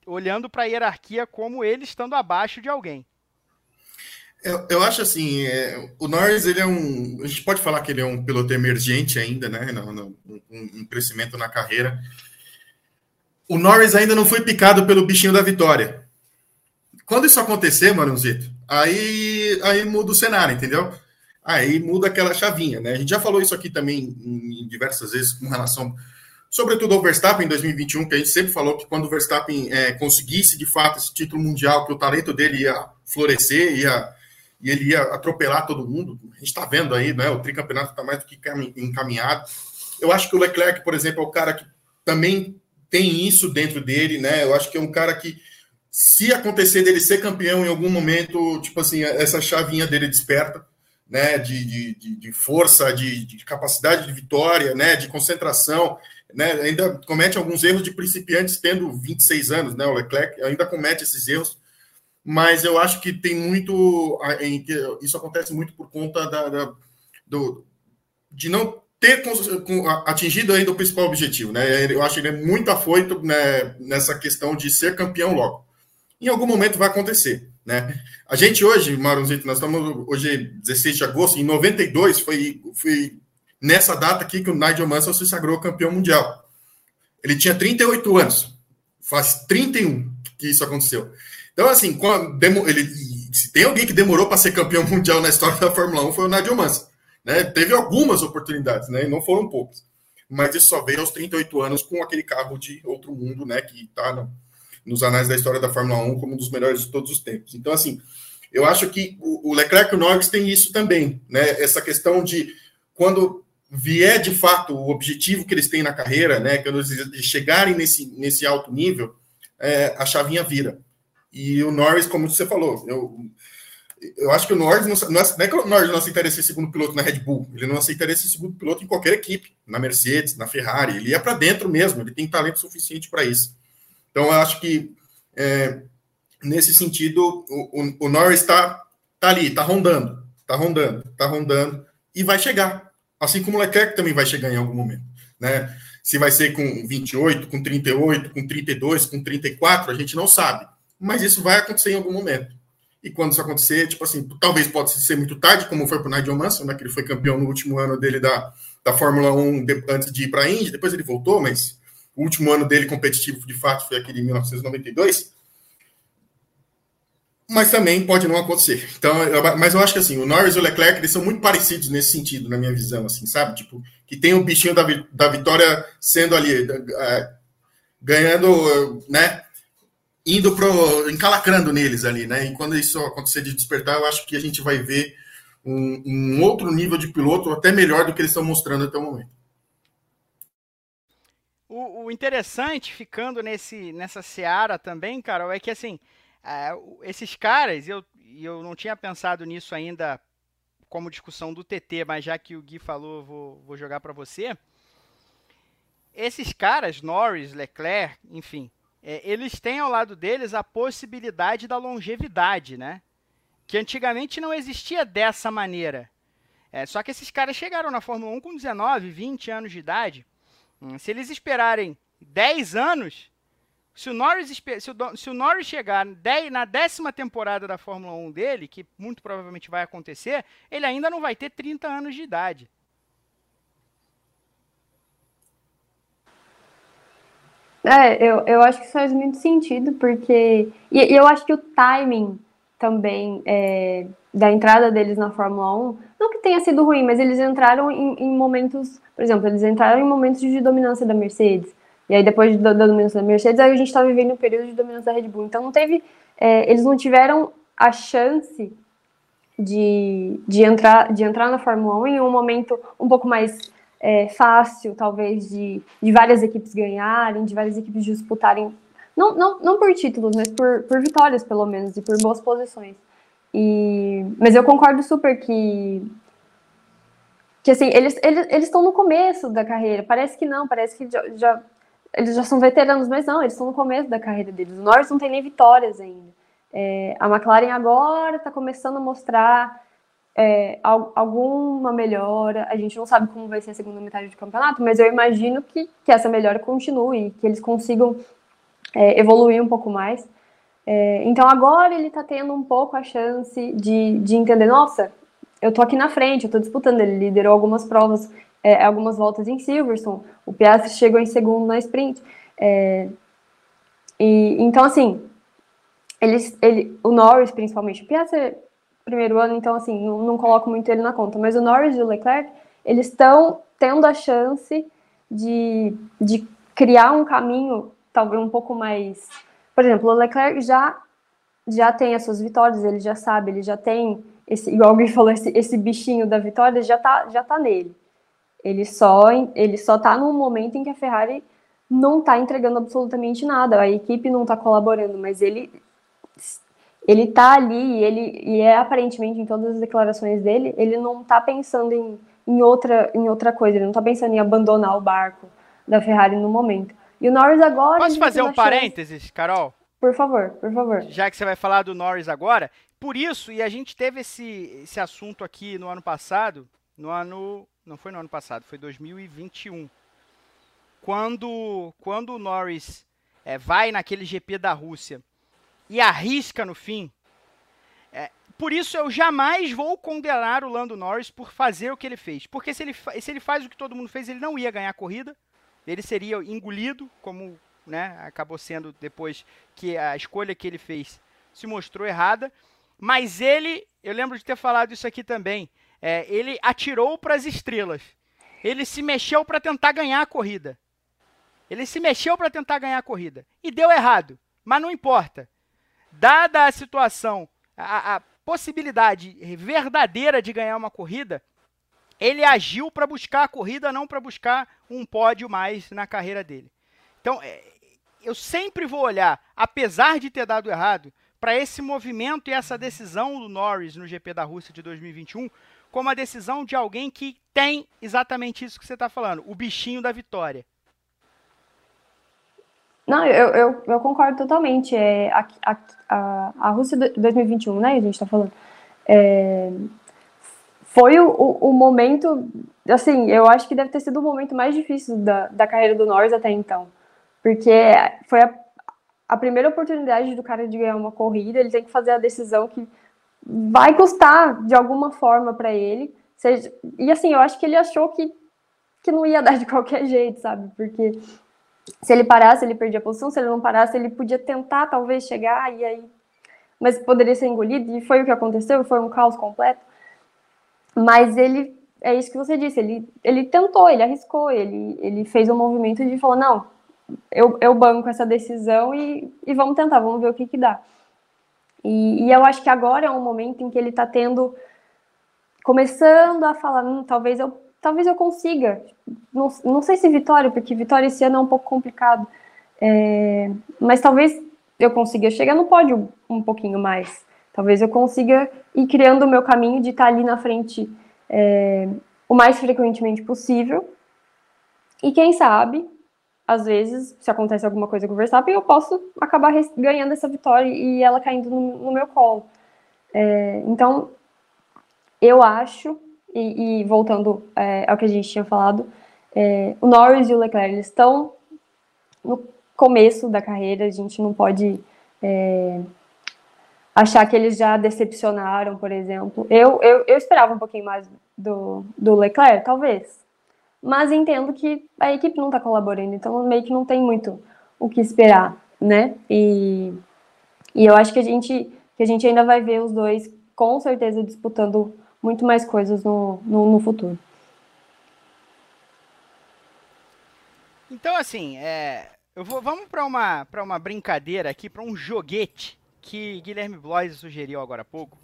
olhando para a hierarquia como ele estando abaixo de alguém. Eu, eu acho assim, é, o Norris ele é um, a gente pode falar que ele é um piloto emergente ainda, né, no, no, um, um crescimento na carreira. O Norris ainda não foi picado pelo bichinho da vitória. Quando isso acontecer, Maranzito, aí aí muda o cenário, entendeu? Aí muda aquela chavinha, né? A gente já falou isso aqui também em diversas vezes com relação sobretudo ao Verstappen em 2021, que a gente sempre falou que quando o Verstappen é, conseguisse de fato esse título mundial, que o talento dele ia florescer, ia, e ele ia atropelar todo mundo. A gente está vendo aí, né? O tricampeonato está mais do que encaminhado. Eu acho que o Leclerc, por exemplo, é o cara que também tem isso dentro dele, né? Eu acho que é um cara que, se acontecer dele ser campeão em algum momento, tipo assim, essa chavinha dele desperta, né? De, de, de força, de, de capacidade de vitória, né? De concentração né, ainda comete alguns erros de principiantes tendo 26 anos, né? O Leclerc ainda comete esses erros, mas eu acho que tem muito. Isso acontece muito por conta da, da do, de não ter atingido ainda o principal objetivo, né? Eu acho que ele é muito afoito né, nessa questão de ser campeão logo. Em algum momento vai acontecer, né? A gente hoje, Maronzito, nós estamos hoje 16 de agosto, em 92 foi, foi nessa data aqui que o Nigel Mansell se sagrou campeão mundial. Ele tinha 38 anos, faz 31 que isso aconteceu. Então, assim, ele, se tem alguém que demorou para ser campeão mundial na história da Fórmula 1 foi o Nigel Mansell. Né? Teve algumas oportunidades, né? E não foram poucas. Mas isso só veio aos 38 anos com aquele carro de outro mundo, né? Que está no, nos anais da história da Fórmula 1 como um dos melhores de todos os tempos. Então, assim, eu acho que o, o Leclerc e o Norris têm isso também, né? Essa questão de quando vier de fato o objetivo que eles têm na carreira, né? Quando eles chegarem nesse, nesse alto nível, é, a chavinha vira. E o Norris, como você falou, eu, eu acho que o Norris não, é, não é que o Norris não aceitaria ser segundo piloto na Red Bull, ele não aceitaria ser segundo piloto em qualquer equipe, na Mercedes, na Ferrari, ele ia para dentro mesmo, ele tem talento suficiente para isso. Então, eu acho que é, nesse sentido, o, o, o Norris está tá ali, está rondando, está rondando, está rondando e vai chegar, assim como o Leclerc também vai chegar em algum momento, né? Se vai ser com 28, com 38, com 32, com 34, a gente não sabe, mas isso vai acontecer em algum momento. E quando isso acontecer, tipo assim, talvez pode ser muito tarde, como foi para o Nigel Mansell, né, que ele foi campeão no último ano dele da, da Fórmula 1 de, antes de ir para a Indy, depois ele voltou, mas o último ano dele competitivo de fato foi aquele em 1992. Mas também pode não acontecer. Então, mas eu acho que assim, o Norris e o Leclerc eles são muito parecidos nesse sentido, na minha visão, assim, sabe? Tipo, que tem o bichinho da, da vitória sendo ali, é, ganhando, né? indo pro. encalacrando neles ali, né? E quando isso acontecer de despertar, eu acho que a gente vai ver um, um outro nível de piloto até melhor do que eles estão mostrando até o momento. O, o interessante, ficando nesse, nessa seara também, Carol, é que assim, é, esses caras, eu, eu não tinha pensado nisso ainda como discussão do TT, mas já que o Gui falou, vou, vou jogar para você. Esses caras, Norris, Leclerc, enfim, é, eles têm ao lado deles a possibilidade da longevidade, né? Que antigamente não existia dessa maneira. É, só que esses caras chegaram na Fórmula 1 com 19, 20 anos de idade. Hum, se eles esperarem 10 anos, se o Norris, se o, se o Norris chegar 10, na décima temporada da Fórmula 1 dele, que muito provavelmente vai acontecer, ele ainda não vai ter 30 anos de idade. É, eu, eu acho que isso faz muito sentido, porque. E, e eu acho que o timing também é, da entrada deles na Fórmula 1, não que tenha sido ruim, mas eles entraram em, em, momentos. Por exemplo, eles entraram em momentos de dominância da Mercedes. E aí, depois da, da dominância da Mercedes, aí a gente está vivendo um período de dominância da Red Bull. Então, não teve. É, eles não tiveram a chance de, de, entrar, de entrar na Fórmula 1 em um momento um pouco mais é, fácil, talvez, de, de várias equipes ganharem, de várias equipes disputarem, não, não, não por títulos, mas por, por vitórias, pelo menos, e por boas posições. E, mas eu concordo super que, que assim, eles eles eles estão no começo da carreira. Parece que não, parece que já, já, eles já são veteranos, mas não, eles estão no começo da carreira deles. O Norris não tem nem vitórias ainda. É, a McLaren agora está começando a mostrar é, alguma melhora. A gente não sabe como vai ser a segunda metade do campeonato, mas eu imagino que, que essa melhora continue, que eles consigam é, evoluir um pouco mais. É, então agora ele está tendo um pouco a chance de, de entender, nossa, eu tô aqui na frente, eu tô disputando, ele liderou algumas provas, é, algumas voltas em Silverstone, o Piastri chegou em segundo na sprint. É, e, então, assim, eles, ele, o Norris, principalmente, o Piastri primeiro ano, então assim, não, não coloco muito ele na conta. Mas o Norris e o Leclerc, eles estão tendo a chance de, de criar um caminho talvez um pouco mais. Por exemplo, o Leclerc já, já tem as suas vitórias, ele já sabe, ele já tem esse, igual alguém falou, esse, esse bichinho da vitória já tá, já tá nele. Ele só, ele só tá num momento em que a Ferrari não tá entregando absolutamente nada, a equipe não tá colaborando, mas ele ele tá ali e ele e é aparentemente em todas as declarações dele, ele não tá pensando em, em outra em outra coisa, ele não tá pensando em abandonar o barco da Ferrari no momento. E o Norris agora Posso fazer um parênteses, chance... Carol? Por favor, por favor. Já que você vai falar do Norris agora, por isso e a gente teve esse esse assunto aqui no ano passado, no ano não foi no ano passado, foi 2021. Quando, quando o Norris é, vai naquele GP da Rússia e arrisca no fim, é, por isso eu jamais vou condenar o Lando Norris por fazer o que ele fez. Porque se ele, se ele faz o que todo mundo fez, ele não ia ganhar a corrida, ele seria engolido, como né, acabou sendo depois que a escolha que ele fez se mostrou errada. Mas ele, eu lembro de ter falado isso aqui também, é, ele atirou para as estrelas. Ele se mexeu para tentar ganhar a corrida. Ele se mexeu para tentar ganhar a corrida. E deu errado. Mas não importa. Dada a situação, a, a possibilidade verdadeira de ganhar uma corrida, ele agiu para buscar a corrida, não para buscar um pódio mais na carreira dele. Então, é, eu sempre vou olhar, apesar de ter dado errado, para esse movimento e essa decisão do Norris no GP da Rússia de 2021 como a decisão de alguém que tem exatamente isso que você está falando, o bichinho da vitória. Não, eu, eu, eu concordo totalmente. É, a, a, a, Rússia 2021, né, a gente está falando, é, foi o, o, o, momento, assim, eu acho que deve ter sido o momento mais difícil da, da carreira do Norris até então. Porque foi a, a primeira oportunidade do cara de ganhar uma corrida, ele tem que fazer a decisão que vai custar de alguma forma para ele. Seja, e assim, eu acho que ele achou que, que não ia dar de qualquer jeito, sabe? Porque se ele parasse, ele perdia a posição, se ele não parasse, ele podia tentar talvez chegar e aí. Mas poderia ser engolido, e foi o que aconteceu, foi um caos completo. Mas ele, é isso que você disse, ele, ele tentou, ele arriscou, ele, ele fez um movimento de falar: não, eu, eu banco essa decisão e, e vamos tentar, vamos ver o que, que dá. E, e eu acho que agora é um momento em que ele está tendo, começando a falar, hum, talvez eu talvez eu consiga. Não, não sei se vitória, porque vitória esse ano é um pouco complicado. É, mas talvez eu consiga chegar no pódio um pouquinho mais. Talvez eu consiga ir criando o meu caminho de estar ali na frente é, o mais frequentemente possível. E quem sabe às vezes, se acontece alguma coisa com o Verstappen, eu posso acabar ganhando essa vitória e ela caindo no, no meu colo. É, então, eu acho, e, e voltando é, ao que a gente tinha falado, é, o Norris e o Leclerc estão no começo da carreira, a gente não pode é, achar que eles já decepcionaram, por exemplo. Eu, eu, eu esperava um pouquinho mais do, do Leclerc, talvez, mas entendo que a equipe não está colaborando, então meio que não tem muito o que esperar, né? E, e eu acho que a gente que a gente ainda vai ver os dois com certeza disputando muito mais coisas no, no, no futuro. Então assim, é, eu vou, vamos para uma para uma brincadeira aqui, para um joguete que Guilherme Blois sugeriu agora há pouco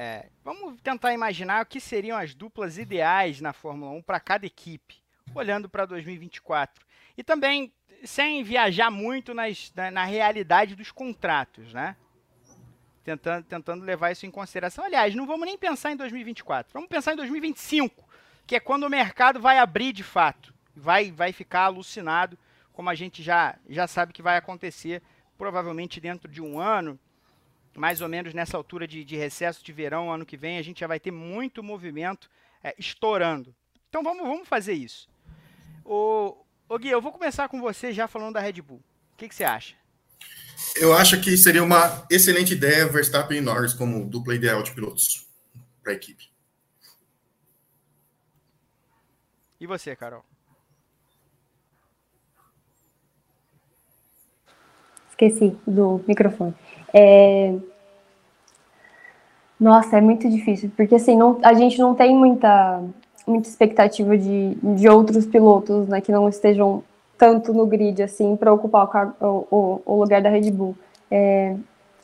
é, vamos tentar imaginar o que seriam as duplas ideais na Fórmula 1 para cada equipe, olhando para 2024. E também sem viajar muito nas, na, na, realidade dos contratos, né? Tentando, tentando levar isso em consideração. Aliás, não vamos nem pensar em 2024, vamos pensar em 2025, que é quando o mercado vai abrir de fato, vai, vai ficar alucinado, como a gente já, já sabe que vai acontecer, provavelmente dentro de um ano, mais ou menos nessa altura de, de recesso de verão, ano que vem, a gente já vai ter muito movimento é, estourando. Então vamos, vamos fazer isso. O, o Gui, eu vou começar com você já falando da Red Bull. O que, que você acha? Eu acho que seria uma excelente ideia Verstappen e Norris como dupla ideal de pilotos para a equipe. E você, Carol? Esqueci do microfone. É... Nossa, é muito difícil, porque assim, não, a gente não tem muita, muita expectativa de, de outros pilotos né, que não estejam tanto no grid assim para ocupar o, o, o, lugar da Red Bull. É,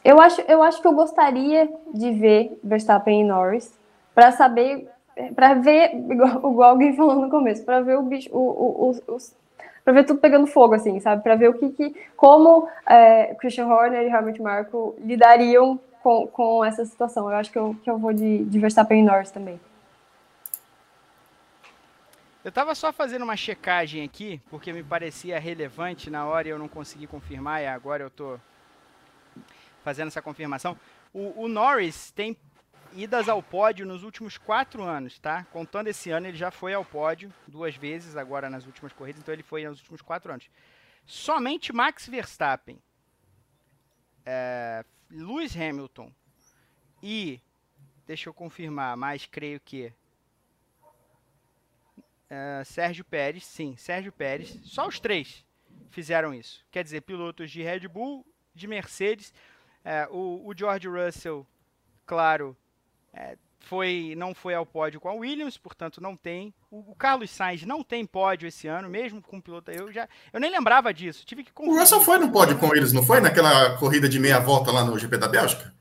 eu, acho, eu acho que eu gostaria de ver Verstappen e Norris para saber, para ver, igual, igual alguém falou no começo, para ver o bicho, o, os, para ver tudo pegando fogo, assim, sabe? Para ver o que, que como é, Christian Horner e Helmut Marko lidariam com, com essa situação. Eu acho que eu, que eu vou de, de Verstappen e Norris também. Eu estava só fazendo uma checagem aqui, porque me parecia relevante na hora e eu não consegui confirmar, e agora eu estou fazendo essa confirmação. O, o Norris tem idas ao pódio nos últimos quatro anos, tá? Contando esse ano, ele já foi ao pódio duas vezes, agora nas últimas corridas, então ele foi nos últimos quatro anos. Somente Max Verstappen, é, Lewis Hamilton e, deixa eu confirmar, mas creio que é, Sérgio Pérez, sim, Sérgio Pérez, só os três fizeram isso. Quer dizer, pilotos de Red Bull, de Mercedes, é, o, o George Russell claro, é, foi, não foi ao pódio com a Williams, portanto não tem. O, o, Carlos Sainz não tem pódio esse ano, mesmo com o piloto. Eu já, eu nem lembrava disso. Tive que o Russell foi no pódio com eles, não foi naquela corrida de meia volta lá no GP da Bélgica?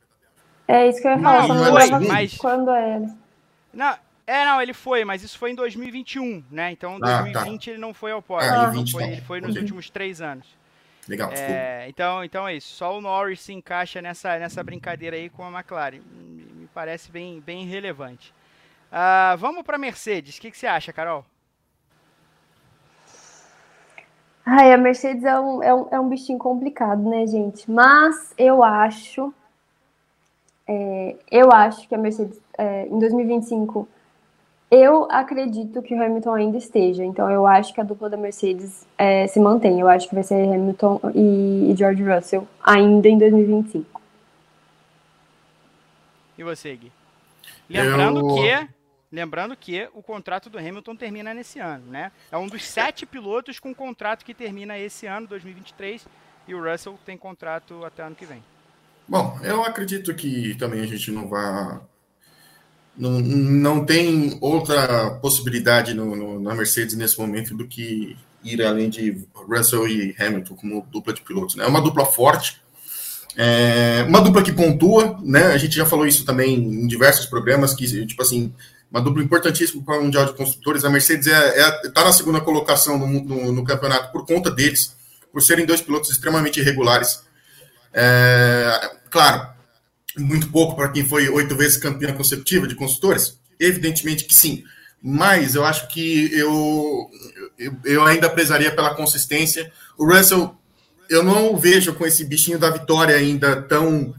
É isso que eu ia falar. Não, não foi, mas quando é ele? Não, é, não, ele foi, mas isso foi em 2021, né? Então, em 2020 ah, tá. ele não foi ao pódio. Ah, ele, foi, ele foi nos últimos três anos. Legal. É, então, então é isso. Só o Norris se encaixa nessa, nessa brincadeira aí com a McLaren. Parece bem, bem relevante. Uh, vamos para Mercedes. O que, que, você acha, Carol? Ai, a Mercedes é um, é, um, é um bichinho complicado, né, gente? Mas eu acho. É, eu acho que a Mercedes é, em 2025 eu acredito que o Hamilton ainda esteja, então eu acho que a dupla da Mercedes é, se mantém. Eu acho que vai ser Hamilton e, e George Russell ainda em 2025. E você, Gui? Lembrando eu... que Lembrando que o contrato do Hamilton termina nesse ano, né? É um dos sete pilotos com contrato que termina esse ano, 2023, e o Russell tem contrato até ano que vem. Bom, eu acredito que também a gente não vai não, não tem outra possibilidade no, no, na Mercedes nesse momento do que ir além de Russell e Hamilton como dupla de pilotos. Né? É uma dupla forte, é uma dupla que pontua, né? A gente já falou isso também em diversos programas, que, tipo assim, uma dupla importantíssima para o Mundial de Construtores. A Mercedes está é, é, tá na segunda colocação no, no, no, campeonato por conta deles, por serem dois pilotos extremamente irregulares. É, claro, muito pouco para quem foi oito vezes campeã consecutiva de construtores? Evidentemente que sim. Mas eu acho que eu, eu, eu ainda prezaria pela consistência. O Russell, eu não o vejo com esse bichinho da vitória ainda tão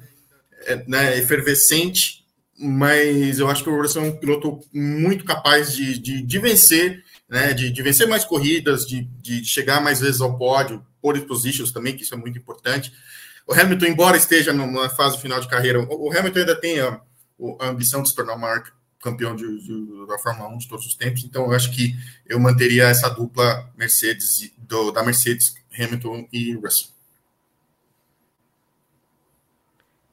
é, né, efervescente, mas eu acho que o Russell é um piloto muito capaz de, de, de vencer, né, de, de, vencer mais corridas, de, de chegar mais vezes ao pódio, pole positions também, que isso é muito importante. O Hamilton, embora esteja numa fase final de carreira, o Hamilton ainda tem a, a ambição de se tornar o maior campeão de, de, da Fórmula 1 de todos os tempos, então eu acho que eu manteria essa dupla Mercedes do, da Mercedes, Hamilton e Russell.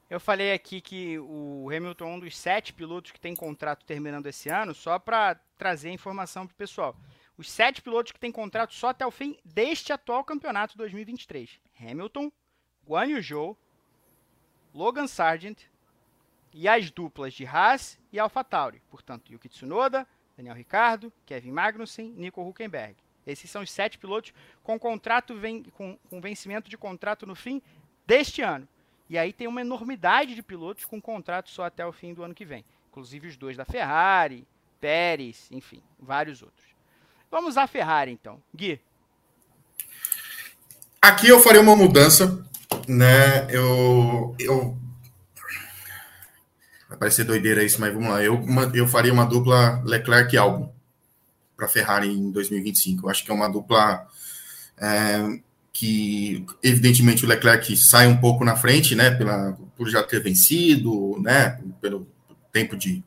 Eu falei aqui que o Hamilton é um dos sete pilotos que tem contrato terminando esse ano, só para trazer informação para o pessoal. Os sete pilotos que têm contrato só até o fim deste atual campeonato 2023. Hamilton, Guan Yu Zhou, Logan Sargent e as duplas de Haas e AlphaTauri. Portanto, Yuki Tsunoda, Daniel Ricardo, Kevin Magnussen, Nico Huckenberg. Esses são os sete pilotos com contrato com, com vencimento de contrato no fim deste ano. E aí tem uma enormidade de pilotos com contrato só até o fim do ano que vem. Inclusive os dois da Ferrari, Pérez, enfim, vários outros. Vamos à Ferrari então. Gui. Aqui eu farei uma mudança né, eu, eu vai parecer doideira isso, mas vamos lá. Eu, eu faria uma dupla Leclerc e Albon para Ferrari em 2025. Eu acho que é uma dupla é, que, evidentemente, o Leclerc sai um pouco na frente, né, pela, por já ter vencido, né, pelo tempo de,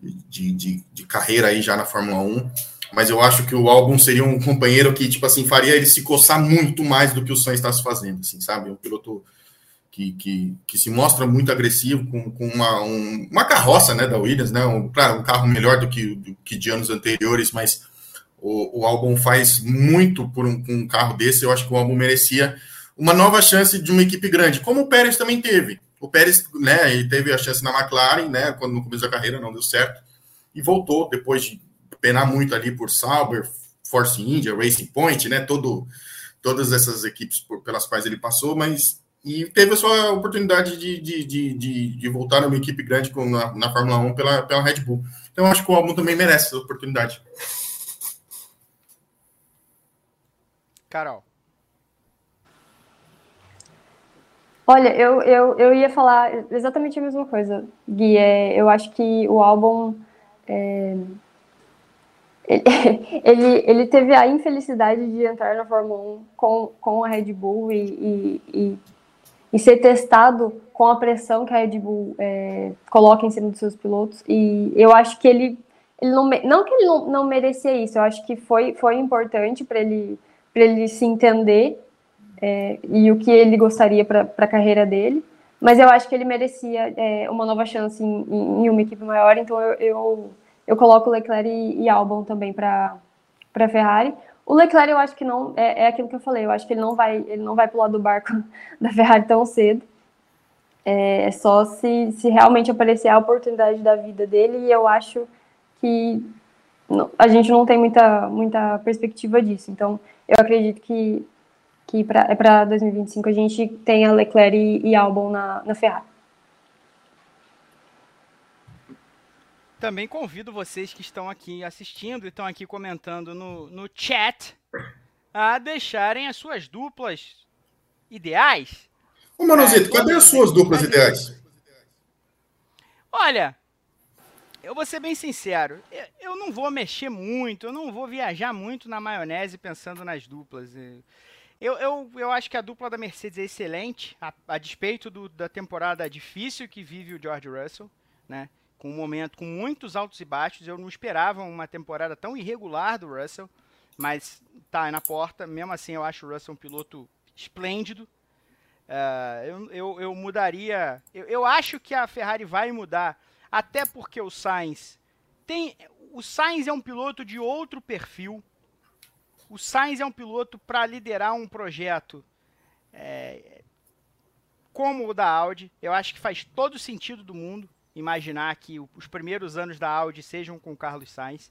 de, de, de carreira aí já na Fórmula 1 mas eu acho que o álbum seria um companheiro que, tipo assim, faria ele se coçar muito mais do que o Sainz está se fazendo, assim, sabe? Um piloto que, que, que se mostra muito agressivo, com, com uma, um, uma carroça, né, da Williams, né? Um, claro, um carro melhor do que, do que de anos anteriores, mas o, o álbum faz muito por um, um carro desse. Eu acho que o álbum merecia uma nova chance de uma equipe grande, como o Pérez também teve. O Pérez, né, ele teve a chance na McLaren, né, quando no começo da carreira não deu certo, e voltou depois de penar muito ali por Sauber, Force India, Racing Point, né? Todo, todas essas equipes por, pelas quais ele passou, mas e teve a sua oportunidade de, de, de, de, de voltar numa equipe grande com, na, na Fórmula 1 pela, pela Red Bull. Então acho que o Albon também merece essa oportunidade. Carol. Olha, eu, eu, eu ia falar exatamente a mesma coisa, Gui. É, eu acho que o álbum. É, ele, ele teve a infelicidade de entrar na Fórmula 1 com, com a Red Bull e, e, e, e ser testado com a pressão que a Red Bull é, coloca em cima dos seus pilotos. E eu acho que ele, ele não, não que ele não, não merecia isso, eu acho que foi, foi importante para ele, ele se entender é, e o que ele gostaria para a carreira dele. Mas eu acho que ele merecia é, uma nova chance em, em, uma equipe maior, então eu, eu eu coloco Leclerc e, e Albon também para para Ferrari. O Leclerc eu acho que não é, é, aquilo que eu falei. Eu acho que ele não vai ele não vai pular do barco da Ferrari tão cedo. É, é só se, se realmente aparecer a oportunidade da vida dele. E eu acho que não, a gente não tem muita muita perspectiva disso. Então eu acredito que que para 2025 a gente tenha Leclerc e, e Albon na, na Ferrari. Também convido vocês que estão aqui assistindo e estão aqui comentando no, no chat a deixarem as suas duplas ideais. Ô, Manuzito, é, cadê as suas duplas ideais? Olha, eu vou ser bem sincero, eu não vou mexer muito, eu não vou viajar muito na maionese pensando nas duplas. Eu, eu, eu acho que a dupla da Mercedes é excelente, a, a despeito do, da temporada difícil que vive o George Russell, né? Com um momento com muitos altos e baixos. Eu não esperava uma temporada tão irregular do Russell, mas tá na porta. Mesmo assim, eu acho o Russell um piloto esplêndido. Uh, eu, eu, eu, mudaria. Eu, eu, acho que a Ferrari vai mudar, até porque o Sainz tem. O Sainz é um piloto de outro perfil. O Sainz é um piloto para liderar um projeto é, como o da Audi. Eu acho que faz todo sentido do mundo imaginar que os primeiros anos da Audi sejam com o Carlos Sainz.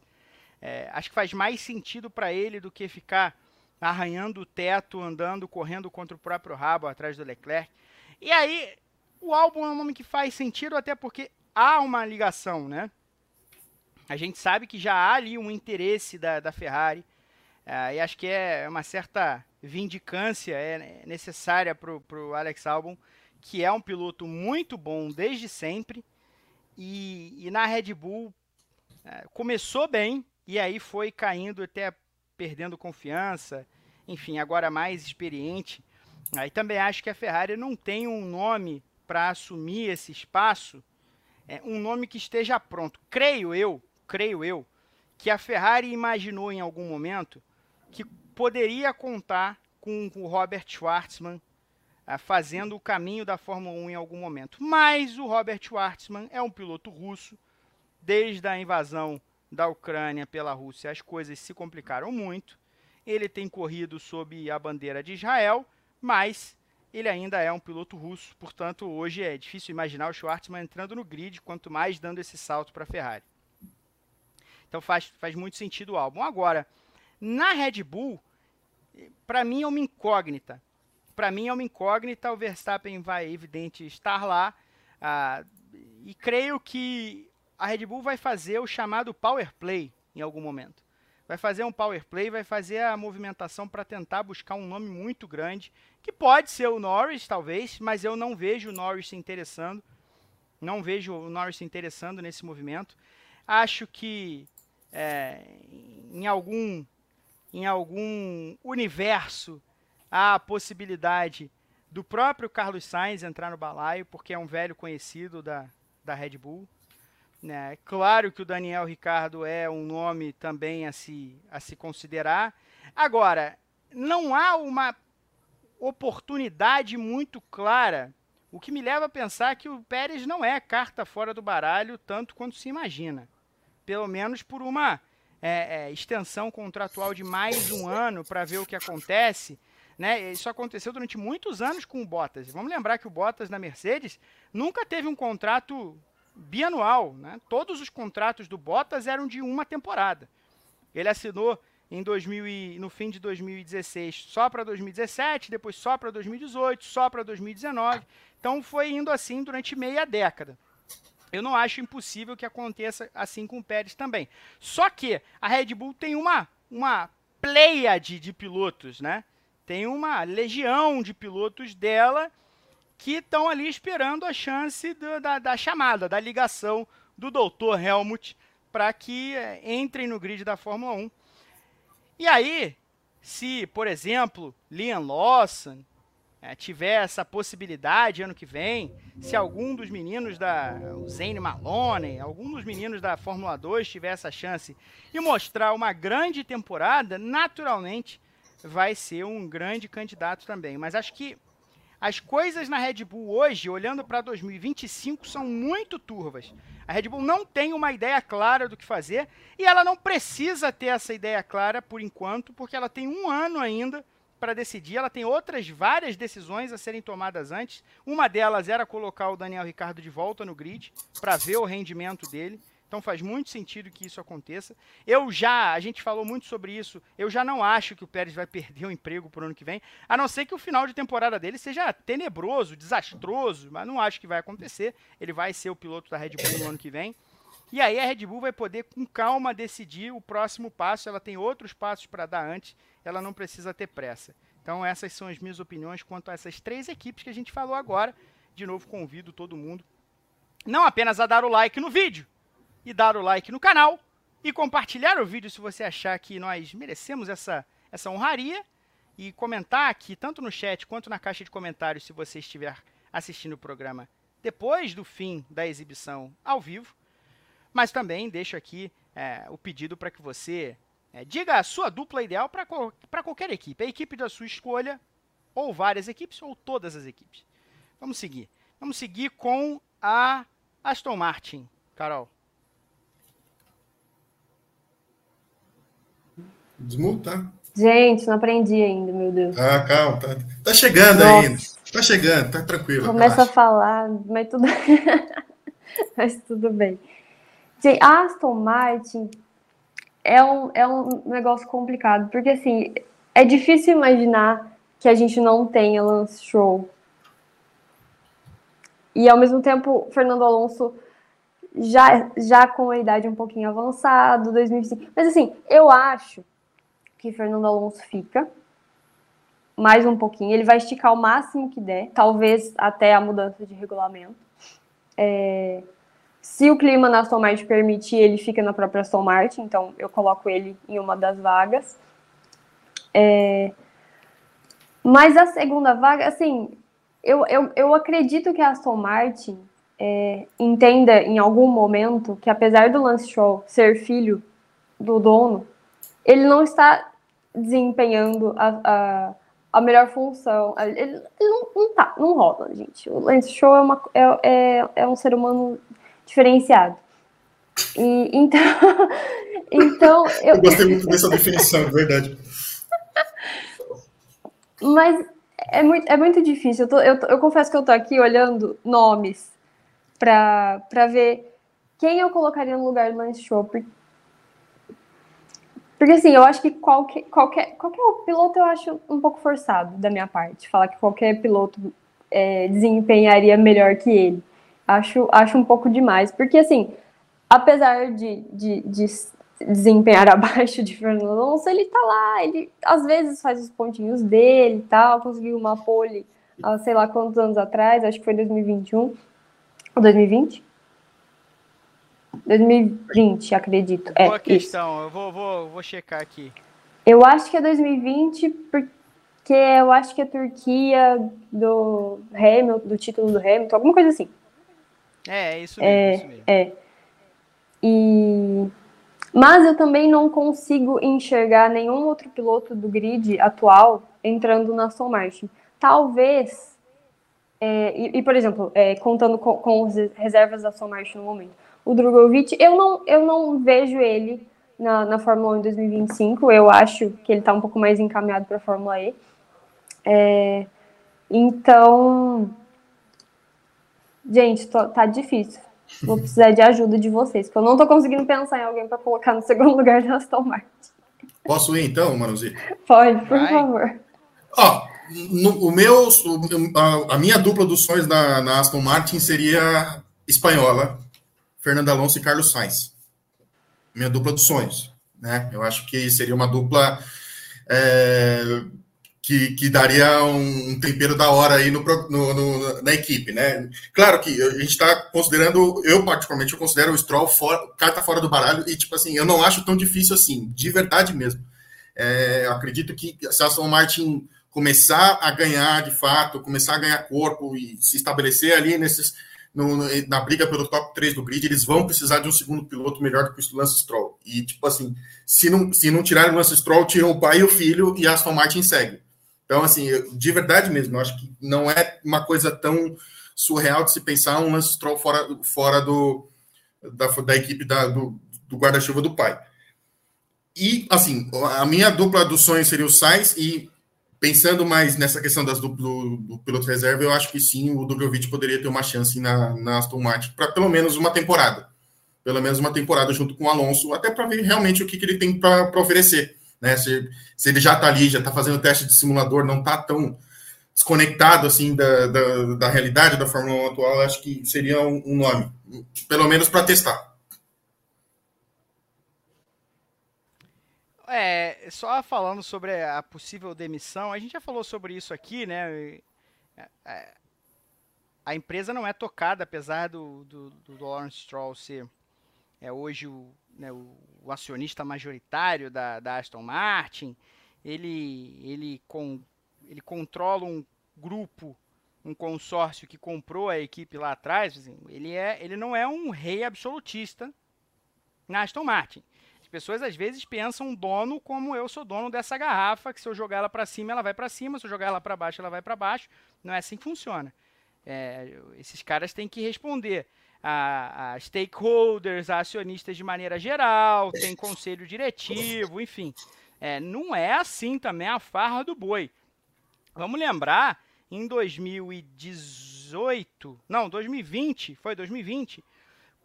É, acho que faz mais sentido para ele do que ficar arranhando o teto, andando, correndo contra o próprio rabo atrás do Leclerc. E aí, o álbum é um nome que faz sentido até porque há uma ligação, né? A gente sabe que já há ali um interesse da, da Ferrari. É, e acho que é uma certa vindicância é necessária para o Alex Albon, que é um piloto muito bom desde sempre. E, e na Red Bull é, começou bem e aí foi caindo até perdendo confiança. Enfim, agora mais experiente. Aí também acho que a Ferrari não tem um nome para assumir esse espaço, é, um nome que esteja pronto. Creio eu, creio eu, que a Ferrari imaginou em algum momento que poderia contar com o Robert Schwartzman fazendo o caminho da Fórmula 1 em algum momento. Mas o Robert Schwartzman é um piloto russo. Desde a invasão da Ucrânia pela Rússia, as coisas se complicaram muito. Ele tem corrido sob a bandeira de Israel, mas ele ainda é um piloto russo, portanto, hoje é difícil imaginar o Schwartzman entrando no grid, quanto mais dando esse salto para a Ferrari. Então faz, faz muito sentido o álbum. Agora, na Red Bull, para mim é uma incógnita para mim é uma incógnita. O Verstappen vai, evidente, estar lá. Ah, e creio que a Red Bull vai fazer o chamado Power Play em algum momento. Vai fazer um Power Play, vai fazer a movimentação para tentar buscar um nome muito grande, que pode ser o Norris, talvez, mas eu não vejo o Norris se interessando. Não vejo o Norris se interessando nesse movimento. Acho que é, em algum em algum universo a possibilidade do próprio Carlos Sainz entrar no balaio, porque é um velho conhecido da, da Red Bull. Né? Claro que o Daniel Ricardo é um nome também a se, a se considerar. Agora, não há uma oportunidade muito clara, o que me leva a pensar que o Pérez não é carta fora do baralho tanto quanto se imagina. Pelo menos por uma é, é, extensão contratual de mais um ano para ver o que acontece né? Isso aconteceu durante muitos anos com o Bottas. Vamos lembrar que o Bottas na Mercedes nunca teve um contrato bianual. Né? Todos os contratos do Bottas eram de uma temporada. Ele assinou em 2000 e, no fim de 2016 só para 2017, depois só para 2018, só para 2019. Então foi indo assim durante meia década. Eu não acho impossível que aconteça assim com o Pérez também. Só que a Red Bull tem uma, uma pleiade de pilotos, né? Tem uma legião de pilotos dela que estão ali esperando a chance do, da, da, chamada, da ligação do doutor Helmut para que é, entrem no grid da Fórmula 1. E aí, se, por exemplo, Liam Lawson é, tiver essa possibilidade ano que vem, se algum dos meninos da Zane Maloney, algum dos meninos da Fórmula 2 tiver essa chance e mostrar uma grande temporada, naturalmente vai ser um grande candidato também. Mas acho que as coisas na Red Bull hoje, olhando para 2025, são muito turvas. A Red Bull não tem uma ideia clara do que fazer e ela não precisa ter essa ideia clara por enquanto, porque ela tem um ano ainda para decidir. Ela tem outras várias decisões a serem tomadas antes. Uma delas era colocar o Daniel Ricardo de volta no grid para ver o rendimento dele. Então faz muito sentido que isso aconteça. Eu já, a gente falou muito sobre isso, eu já não acho que o Pérez vai perder o emprego por ano que vem, a não ser que o final de temporada dele seja tenebroso, desastroso, mas não acho que vai acontecer. Ele vai ser o piloto da Red Bull no ano que vem. E aí a Red Bull vai poder com calma decidir o próximo passo, ela tem outros passos para dar antes ela não precisa ter pressa. Então essas são as minhas opiniões quanto a essas três equipes que a gente falou agora. De novo, convido todo mundo não apenas a dar o like no vídeo e dar o like no canal e compartilhar o vídeo se você achar que nós merecemos essa, essa honraria e comentar aqui, tanto no chat quanto na caixa de comentários, se você estiver assistindo o programa depois do fim da exibição ao vivo. Mas também deixo aqui é, o pedido para que você é, diga a sua dupla ideal para qualquer equipe. A equipe da sua escolha, ou várias equipes, ou todas as equipes. Vamos seguir. Vamos seguir com a Aston Martin, Carol. Desmuta. Gente, não aprendi ainda, meu Deus. Ah, calma, tá, tá chegando Nossa. ainda. Tá chegando, tá tranquilo. Começa a falar, mas tudo, mas tudo bem. Gente, Aston Martin é um, é um negócio complicado, porque assim, é difícil imaginar que a gente não tenha Lance Show. E ao mesmo tempo, Fernando Alonso já, já com a idade um pouquinho avançada, 2025. Mas assim, eu acho que Fernando Alonso fica mais um pouquinho. Ele vai esticar o máximo que der, talvez até a mudança de regulamento. É, se o clima na Aston Martin permitir, ele fica na própria Aston Martin, então eu coloco ele em uma das vagas. É... Mas a segunda vaga, assim, eu, eu, eu acredito que a Aston Martin é, entenda em algum momento que apesar do Lance Stroll ser filho do dono, ele não está desempenhando a, a, a melhor função. Ele, ele não, não, tá, não rola, gente. O Lance Stroll é, uma, é, é, é um ser humano diferenciado. E, então, então eu... eu gostei muito dessa definição, é verdade. Mas é muito, é muito difícil. Eu, tô, eu, eu confesso que eu tô aqui olhando nomes para ver quem eu colocaria no lugar do Lance Stroll. Porque, porque assim, eu acho que qualquer, qualquer, qualquer piloto eu acho um pouco forçado da minha parte. Falar que qualquer piloto é, desempenharia melhor que ele. Acho, acho um pouco demais, porque assim, apesar de, de, de desempenhar abaixo de Fernando Alonso, ele tá lá, ele às vezes faz os pontinhos dele tal, conseguiu uma pole há sei lá quantos anos atrás, acho que foi 2021 ou 2020? 2020, acredito. É, Boa questão, isso. eu vou, vou, vou checar aqui. Eu acho que é 2020, porque eu acho que é a Turquia do Hamilton, do título do Hamilton, alguma coisa assim. É, é isso mesmo. É, isso mesmo. é. E... Mas eu também não consigo enxergar nenhum outro piloto do grid atual entrando na Aston Martin. Talvez, é, e, e, por exemplo, é, contando com, com as reservas da Aston Martin no momento, o Drogovic, eu não, eu não vejo ele na, na Fórmula 1 em 2025. Eu acho que ele está um pouco mais encaminhado para a Fórmula E. É, então, Gente, tô, tá difícil. Vou precisar de ajuda de vocês, porque eu não tô conseguindo pensar em alguém para colocar no segundo lugar da Aston Martin. Posso ir então, Manuzi? Pode, por Vai. favor. Ó, no, o meu, a, a, minha dupla dos sonhos na, na Aston Martin seria espanhola, Fernando Alonso e Carlos Sainz. Minha dupla dos sonhos, né? Eu acho que seria uma dupla é, que, que daria um tempero da hora aí no, no, no na equipe, né? Claro que a gente está considerando, eu particularmente eu considero o Stroll fora, carta fora do baralho e tipo assim, eu não acho tão difícil assim, de verdade mesmo. É, acredito que se a Aston Martin começar a ganhar de fato, começar a ganhar corpo e se estabelecer ali nesses no, na briga pelo top 3 do grid, eles vão precisar de um segundo piloto melhor que o Lance Stroll. E, tipo assim, se não, se não tirarem o Lance Stroll, tiram o pai e o filho e Aston Martin segue. Então, assim, de verdade mesmo, eu acho que não é uma coisa tão surreal de se pensar um Lance Stroll fora, fora do, da, da equipe da, do, do guarda-chuva do pai. E, assim, a minha dupla do sonho seria o Sainz e pensando mais nessa questão das do, do, piloto reserva, eu acho que sim, o Drogovic poderia ter uma chance na, na Aston Martin para pelo menos uma temporada. Pelo menos uma temporada junto com o Alonso, até para ver realmente o que, que ele tem para oferecer. Né? Se, se ele já está ali, já está fazendo teste de simulador, não está tão desconectado assim da, da, da, realidade da Fórmula 1 atual, acho que seria um, um nome, pelo menos para testar. É, só falando sobre a possível demissão, a gente já falou sobre isso aqui, né? É, é, a empresa não é tocada, apesar do, do, do Lawrence Stroll ser é, hoje o, né, o, o, acionista majoritário da, da Aston Martin. Ele, ele, com, ele controla um grupo, um consórcio que comprou a equipe lá atrás. Assim, ele, é, ele não é um rei absolutista na Aston Martin. As pessoas às vezes pensam dono como eu sou dono dessa garrafa, que se eu jogar ela para cima, ela vai para cima, se eu jogar ela para baixo, ela vai para baixo. Não é assim que funciona. É, esses caras têm que responder a, a, stakeholders, a acionistas de maneira geral, tem conselho diretivo, enfim. É, não é assim também a farra do boi. Vamos lembrar, em 2018, não, 2020, foi 2020,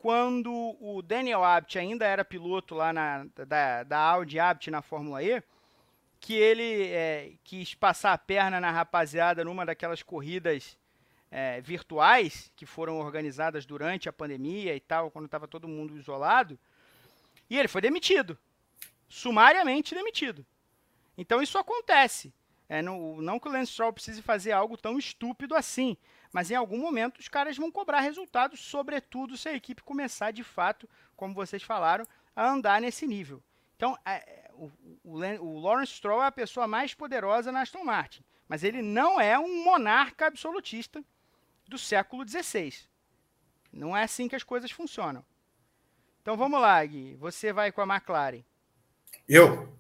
quando o Daniel Abt ainda era piloto lá na, da, da Audi Abt na Fórmula E, que ele é, quis passar a perna na rapaziada numa daquelas corridas é, virtuais que foram organizadas durante a pandemia e tal, quando estava todo mundo isolado, e ele foi demitido. Sumariamente demitido. Então isso acontece. É, não, não que o Lance Stroll precise fazer algo tão estúpido assim, mas em algum momento os caras vão cobrar resultados, sobretudo se a equipe começar de fato, como vocês falaram, a andar nesse nível. Então, é, o, o, o, Lawrence Stroll é a pessoa mais poderosa na Aston Martin, mas ele não é um monarca absolutista do século XVI. Não é assim que as coisas funcionam. Então vamos lá, Gui. Você vai com a McLaren. Eu.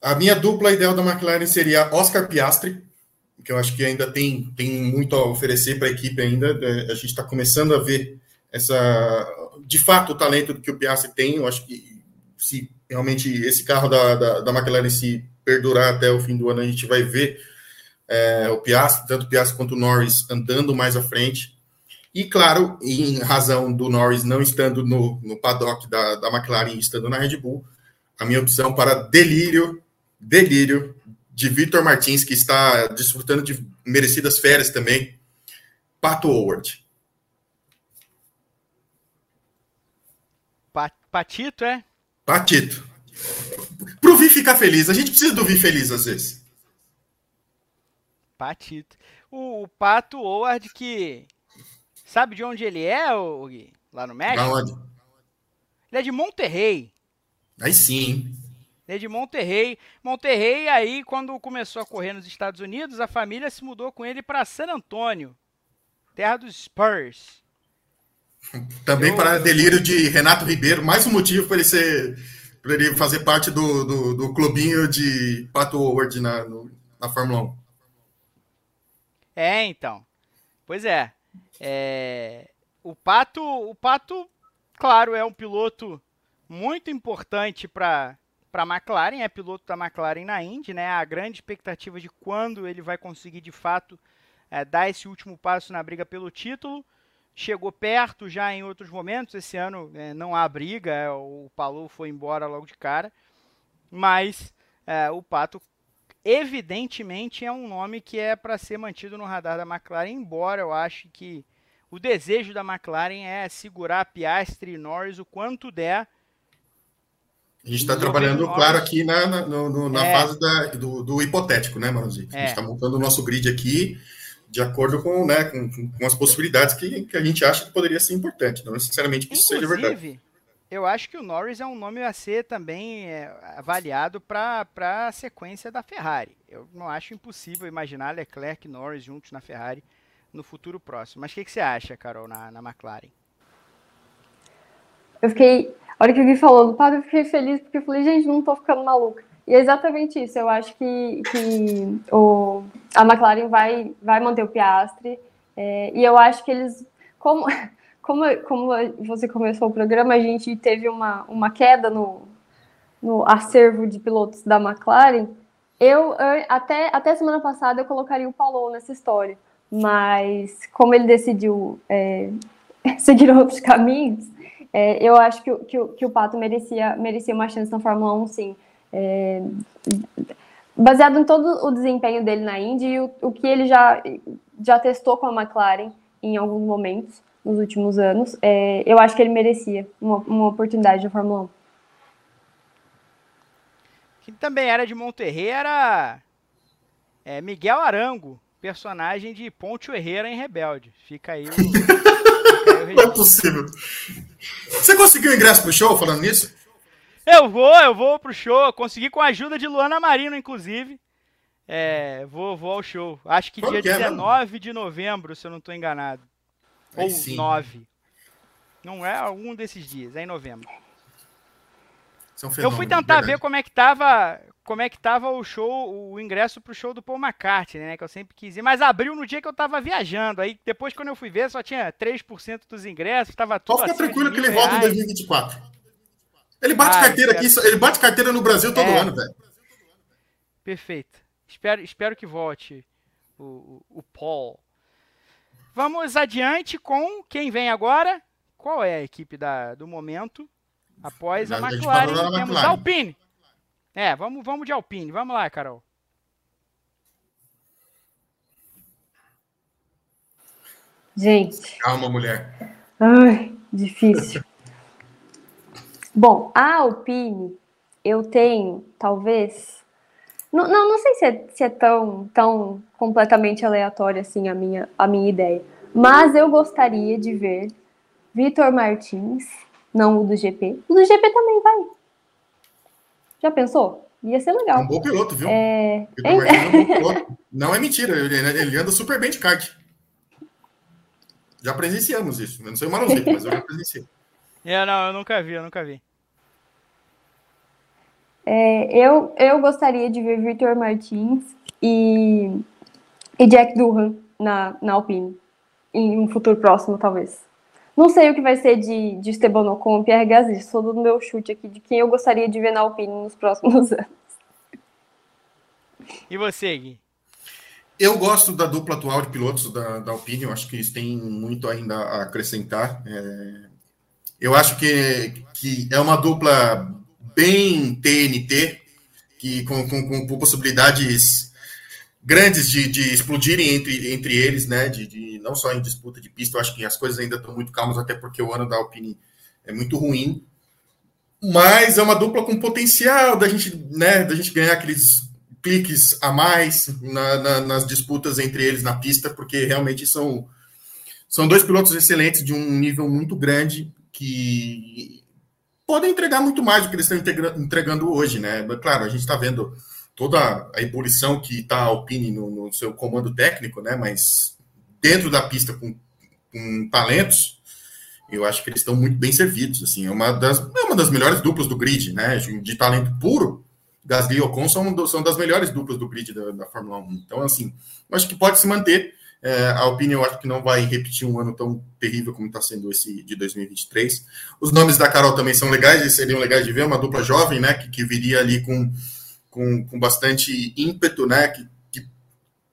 A minha dupla ideal da McLaren seria Oscar Piastri, que eu acho que ainda tem, tem muito a oferecer para a equipe ainda. É, a gente está começando a ver essa, de fato, o talento que o Piastri tem. Eu acho que se realmente esse carro da, da, da McLaren se perdurar até o fim do ano, a gente vai ver é, o Piastri, tanto o Piastri quanto o Norris andando mais à frente. E, claro, em razão do Norris não estando no, no paddock da, da McLaren e estando na Red Bull, a minha opção para delírio, delírio de Vitor Martins, que está desfrutando de merecidas férias também. Pato Howard. Patito, é? Patito. Pro Vi ficar feliz. A gente precisa do Vi feliz às vezes. Patito. O, o Pato Howard que. Sabe de onde ele é, o Gui? Lá no México? onde? Ele é de Monterrey. Aí sim né, de Monterrey. Monterrey, aí, quando começou a correr nos Estados Unidos, a família se mudou com ele para San Antônio, terra dos Spurs. Também eu, para delírio de Renato Ribeiro, mais um motivo para ele ser para ele fazer parte do, do, do, clubinho de Pato Howard na, no, na Fórmula 1. É, então. Pois é. é. O Pato, o Pato, claro, é um piloto muito importante para para a McLaren, é piloto da McLaren na Indy, né? A grande expectativa de quando ele vai conseguir de fato é, dar esse último passo na briga pelo título. Chegou perto já em outros momentos. Esse ano é, não há briga, é, o Palou foi embora logo de cara. Mas é, o Pato, evidentemente, é um nome que é para ser mantido no radar da McLaren, embora eu ache que o desejo da McLaren é segurar Piastri e Norris o quanto der A gente está trabalhando, claro, aqui na, na, no, na é. fase da, do, do, hipotético, né, Manuzinho? É. A gente está montando o nosso grid aqui de acordo com, né, com, com as possibilidades que, que a gente acha que poderia ser importante, não necessariamente que isso Inclusive, seja verdade. Eu acho que o Norris é um nome a ser também é, avaliado para a sequência da Ferrari. Eu não acho impossível imaginar Leclerc e Norris juntos na Ferrari no futuro próximo. Mas o que, que, você acha, Carol, na, na McLaren? Eu fiquei. A hora que o Gui falou do padre, eu fiquei feliz porque eu falei, gente, não tô ficando maluca. E é exatamente isso. Eu acho que, que o, a McLaren vai, vai manter o Piastre. É, e eu acho que eles. Como, como, como você começou o programa, a gente teve uma, uma queda no, no acervo de pilotos da McLaren. Eu, até, até semana passada eu colocaria o Palou nessa história, mas como ele decidiu é, seguir outros caminhos, é, eu acho que, que, que, o Pato merecia, merecia uma chance na Fórmula 1, sim. É, baseado em todo o desempenho dele na Indy e o, o, que ele já, já testou com a McLaren em alguns momentos nos últimos anos, é, eu acho que ele merecia uma, uma oportunidade na Fórmula 1. Quem também era de Monterrey era é, Miguel Arango, personagem de Ponte Herrera em Rebelde. Fica aí o. Não é possível. Você conseguiu ingresso pro show falando nisso? Eu vou, eu vou pro show. Consegui com a ajuda de Luana Marino, inclusive. É, vou, vou ao show. Acho que Qual dia que é, 19 de novembro, se eu não estou enganado. Aí Ou sim. 9. Não é algum desses dias, é em novembro. É um eu fui tentar ver como é que tava como é que tava o show, o ingresso pro show do Paul McCartney, né? Que eu sempre quis ir, mas abriu no dia que eu tava viajando. Aí depois, quando eu fui ver, só tinha 3% dos ingressos, tava tudo. Pode ficar tranquilo que ele volta em 2024. Ele bate ah, carteira aqui, ele bate carteira no Brasil todo é. ano, velho. Perfeito. Espero, espero que volte o, o, o Paul. Vamos adiante com quem vem agora. Qual é a equipe da, do momento? Após a, a McLaren, temos McLaren. Alpine. É, vamos, vamos de Alpine. Vamos lá, Carol. Gente. Calma, mulher. Ai, difícil. Bom, a Alpine, eu tenho, talvez. Não, não, não sei se é, se é tão, tão completamente aleatória assim a minha, a minha ideia. Mas eu gostaria de ver Vitor Martins, não o do GP. O do GP também vai. Já pensou? Ia ser legal. É um bom piloto, viu? É... É... um piloto. Não é mentira, ele, ele, anda super bem de kart. Já presenciamos isso. Eu não sei o manuseio, mas eu já presenciei. É, não, eu nunca vi, eu nunca vi. É, eu, eu gostaria de ver Victor Martins e, e Jack Durham na, na Alpine. Em um futuro próximo, talvez. Não sei o que vai ser de, de Esteban Ocon e Pierre Gasly, sou do meu chute aqui de quem eu gostaria de ver na Alpine nos próximos anos. E você, Gui? Eu gosto da dupla atual de pilotos da, da Alpine, eu acho que eles têm muito ainda a acrescentar. É, eu acho que, que é uma dupla bem TNT, que com, com, com possibilidades grandes de, de explodirem entre, entre eles, né? De, de, não só em disputa de pista, eu acho que as coisas ainda estão muito calmas, até porque o ano da Alpine é muito ruim. Mas é uma dupla com potencial da gente, né, da gente ganhar aqueles cliques a mais na, na, nas disputas entre eles na pista, porque realmente são, são dois pilotos excelentes de um nível muito grande que podem entregar muito mais do que eles estão entregando hoje, né? Claro, a gente está vendo toda a ebulição que está a Alpine no, no, seu comando técnico, né? Mas dentro da pista com, com talentos, eu acho que eles estão muito bem servidos. Assim, é uma das, é uma das melhores duplas do grid, né? De, talento puro, Gasly e Ocon são, são das melhores duplas do grid da, da Fórmula 1. Então, assim, eu acho que pode se manter. É, a Alpine eu acho que não vai repetir um ano tão terrível como está sendo esse de 2023. Os nomes da Carol também são legais, seriam legais de ver, uma dupla jovem, né? Que, que viria ali com com, com bastante ímpeto, né? Que, que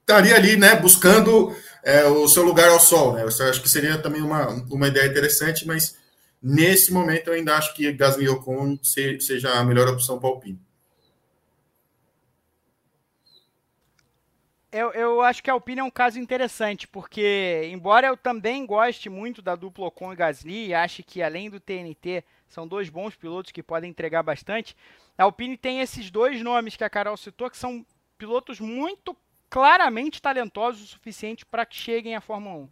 estaria ali, né? Buscando é, o seu lugar ao sol, né? Eu acho que seria também uma, uma ideia interessante, mas nesse momento eu ainda acho que Gasly Ocon seja a melhor opção para o Alpine. eu, eu acho que a Alpine é um caso interessante, porque, embora eu também goste muito da dupla Ocon e Gasly, e que além do TNT são dois bons pilotos que podem entregar bastante, a Alpine tem esses dois nomes que a Carol citou, que são pilotos muito claramente talentosos o suficiente para que cheguem à Fórmula 1.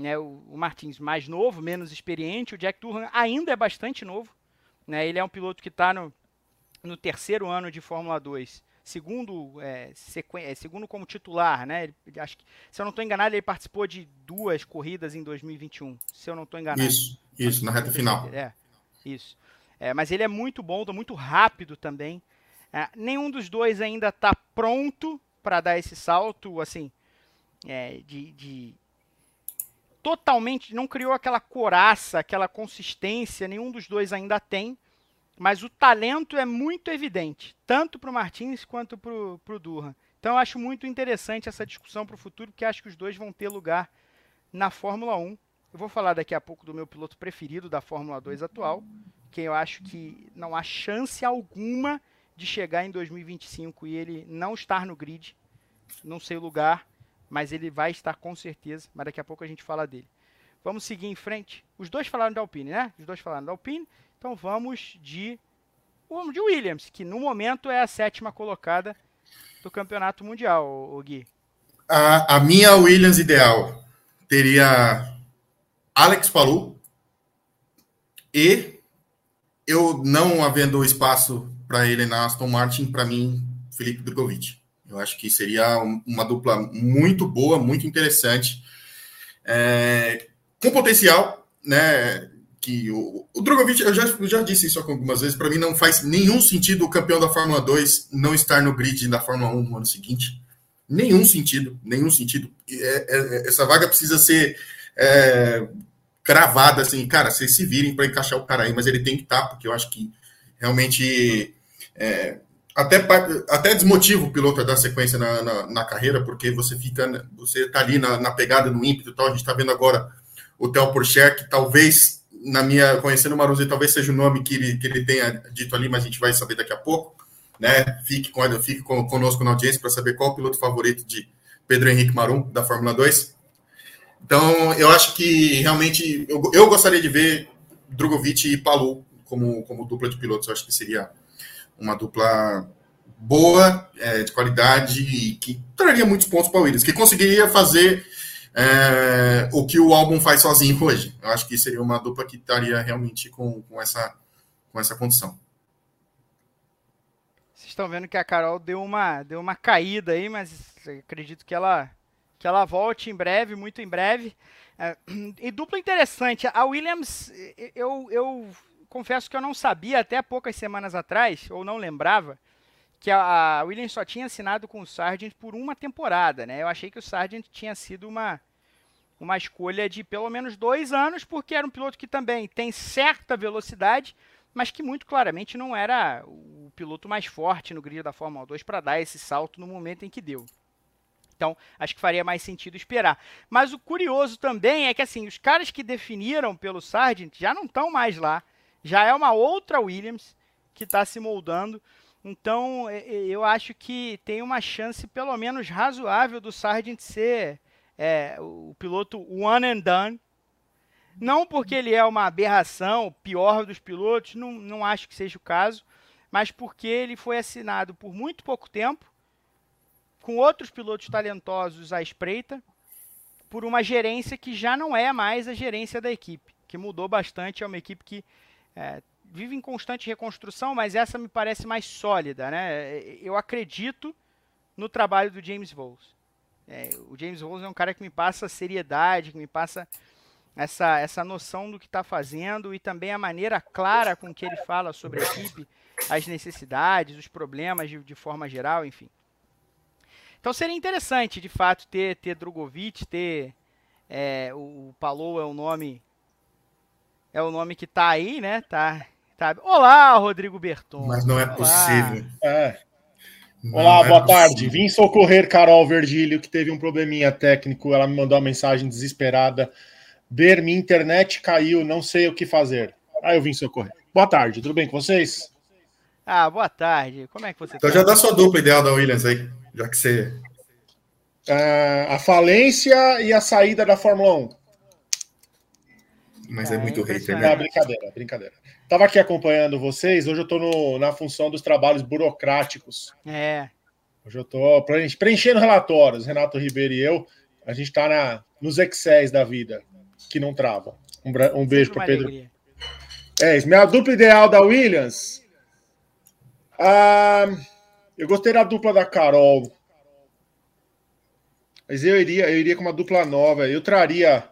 Né, o, o Martins mais novo, menos experiente, o Jack Durham ainda é bastante novo. Né, ele é um piloto que está no, no terceiro ano de Fórmula 2 segundo, é, é, segundo como titular, né? Ele, acho que, se eu não estou enganado, ele participou de duas corridas em 2021. Se eu não estou enganado. Isso, isso, na reta final. É, isso. É, mas ele é muito bom, muito rápido também. É, nenhum dos dois ainda está pronto para dar esse salto, assim, é, de, de, totalmente, não criou aquela coraça, aquela consistência, nenhum dos dois ainda tem. Mas o talento é muito evidente, tanto para o Martins quanto para o Durham. Então eu acho muito interessante essa discussão para o futuro, porque acho que os dois vão ter lugar na Fórmula 1. Eu vou falar daqui a pouco do meu piloto preferido da Fórmula 2 atual, que eu acho que não há chance alguma de chegar em 2025 e ele não estar no grid. Não sei o lugar, mas ele vai estar com certeza. Mas daqui a pouco a gente fala dele. Vamos seguir em frente. Os dois falaram da Alpine, né? Os dois falaram da Alpine. Então vamos de, vamos de Williams, que no momento é a sétima colocada do campeonato mundial, o Gui. A, a minha Williams ideal teria Alex Palou e eu não havendo espaço para ele na Aston Martin, para mim, Felipe Drogovic. Eu acho que seria uma dupla muito boa, muito interessante, é, com potencial, né? que o, o Drogovic, eu já, eu já disse isso algumas vezes, para mim não faz nenhum sentido o campeão da Fórmula 2 não estar no grid da Fórmula 1 no ano seguinte. Nenhum sentido, nenhum sentido. É, é, essa vaga precisa ser é, cravada, assim, cara, vocês se virem para encaixar o cara aí, mas ele tem que estar, tá, porque eu acho que realmente é, até, até desmotiva o piloto a dar sequência na, na, na, carreira, porque você fica, você tá ali na, na pegada, no ímpeto e tal, a gente está vendo agora o Theo Porcher, que talvez na minha, conhecendo o Maruzi, talvez seja o nome que ele, que ele tenha dito ali, mas a gente vai saber daqui a pouco. Né? Fique, com, fique conosco na audiência para saber qual o piloto favorito de Pedro Henrique Marum, da Fórmula 2. Então, eu acho que realmente eu, eu gostaria de ver Drogovic e Palu como, como dupla de pilotos. Eu acho que seria uma dupla boa, é, de qualidade e que traria muitos pontos para o Williams, que conseguiria fazer é, o que o álbum faz sozinho hoje. Eu acho que seria uma dupla que estaria realmente com, com, essa, com essa condição. Vocês estão vendo que a Carol deu uma, deu uma caída aí, mas acredito que ela, que ela volte em breve, muito em breve. É, e dupla interessante. A Williams, eu, eu confesso que eu não sabia até poucas semanas atrás, ou não lembrava, que a, Williams só tinha assinado com o Sargent por uma temporada, né? Eu achei que o Sargent tinha sido uma, uma escolha de pelo menos dois anos, porque era um piloto que também tem certa velocidade, mas que muito claramente não era o piloto mais forte no grid da Fórmula 2 para dar esse salto no momento em que deu. Então, acho que faria mais sentido esperar. Mas o curioso também é que assim, os caras que definiram pelo Sargent já não estão mais lá. Já é uma outra Williams que está se moldando. Então, eu acho que tem uma chance, pelo menos razoável, do Sargent ser é, o piloto one and done. Não porque ele é uma aberração, pior dos pilotos, não, não acho que seja o caso, mas porque ele foi assinado por muito pouco tempo, com outros pilotos talentosos à espreita, por uma gerência que já não é mais a gerência da equipe, que mudou bastante, é uma equipe que é, vive em constante reconstrução, mas essa me parece mais sólida. Né? Eu acredito no trabalho do James Voles. É, o James Rose é um cara que me passa seriedade, que me passa essa, essa noção do que está fazendo e também a maneira clara com que ele fala sobre a equipe, as necessidades, os problemas de, de forma geral, enfim. Então seria interessante, de fato, ter, ter Drogovic, ter é, o, o Palou é o nome é o nome que está aí, né? Tá, tá. Olá, Rodrigo Berton. Mas não é Olá. possível. É. Olá, boa tarde. Vim socorrer Carol Verdilho, que teve um probleminha técnico. Ela me mandou uma mensagem desesperada. Ber, minha internet caiu, não sei o que fazer. Aí eu vim socorrer. Boa tarde, tudo bem com vocês? Ah, boa tarde. Como é que você Então tá? já dá sua dupla ideal da Williams aí, já que você Uh, a falência e a saída da Fórmula 1. Mas é, é muito hater, né? brincadeira, brincadeira. Tava aqui acompanhando vocês, hoje eu tô na função dos trabalhos burocráticos. É. Hoje eu tô preenchendo relatórios, Renato Ribeiro e eu. A gente tá na, nos Excels da vida, que não travam. Um, um beijo para Pedro. Alegria. É isso. Minha dupla ideal da Williams. Ah, eu gostei da dupla da Carol. Mas eu iria, eu iria com uma dupla nova. Eu traria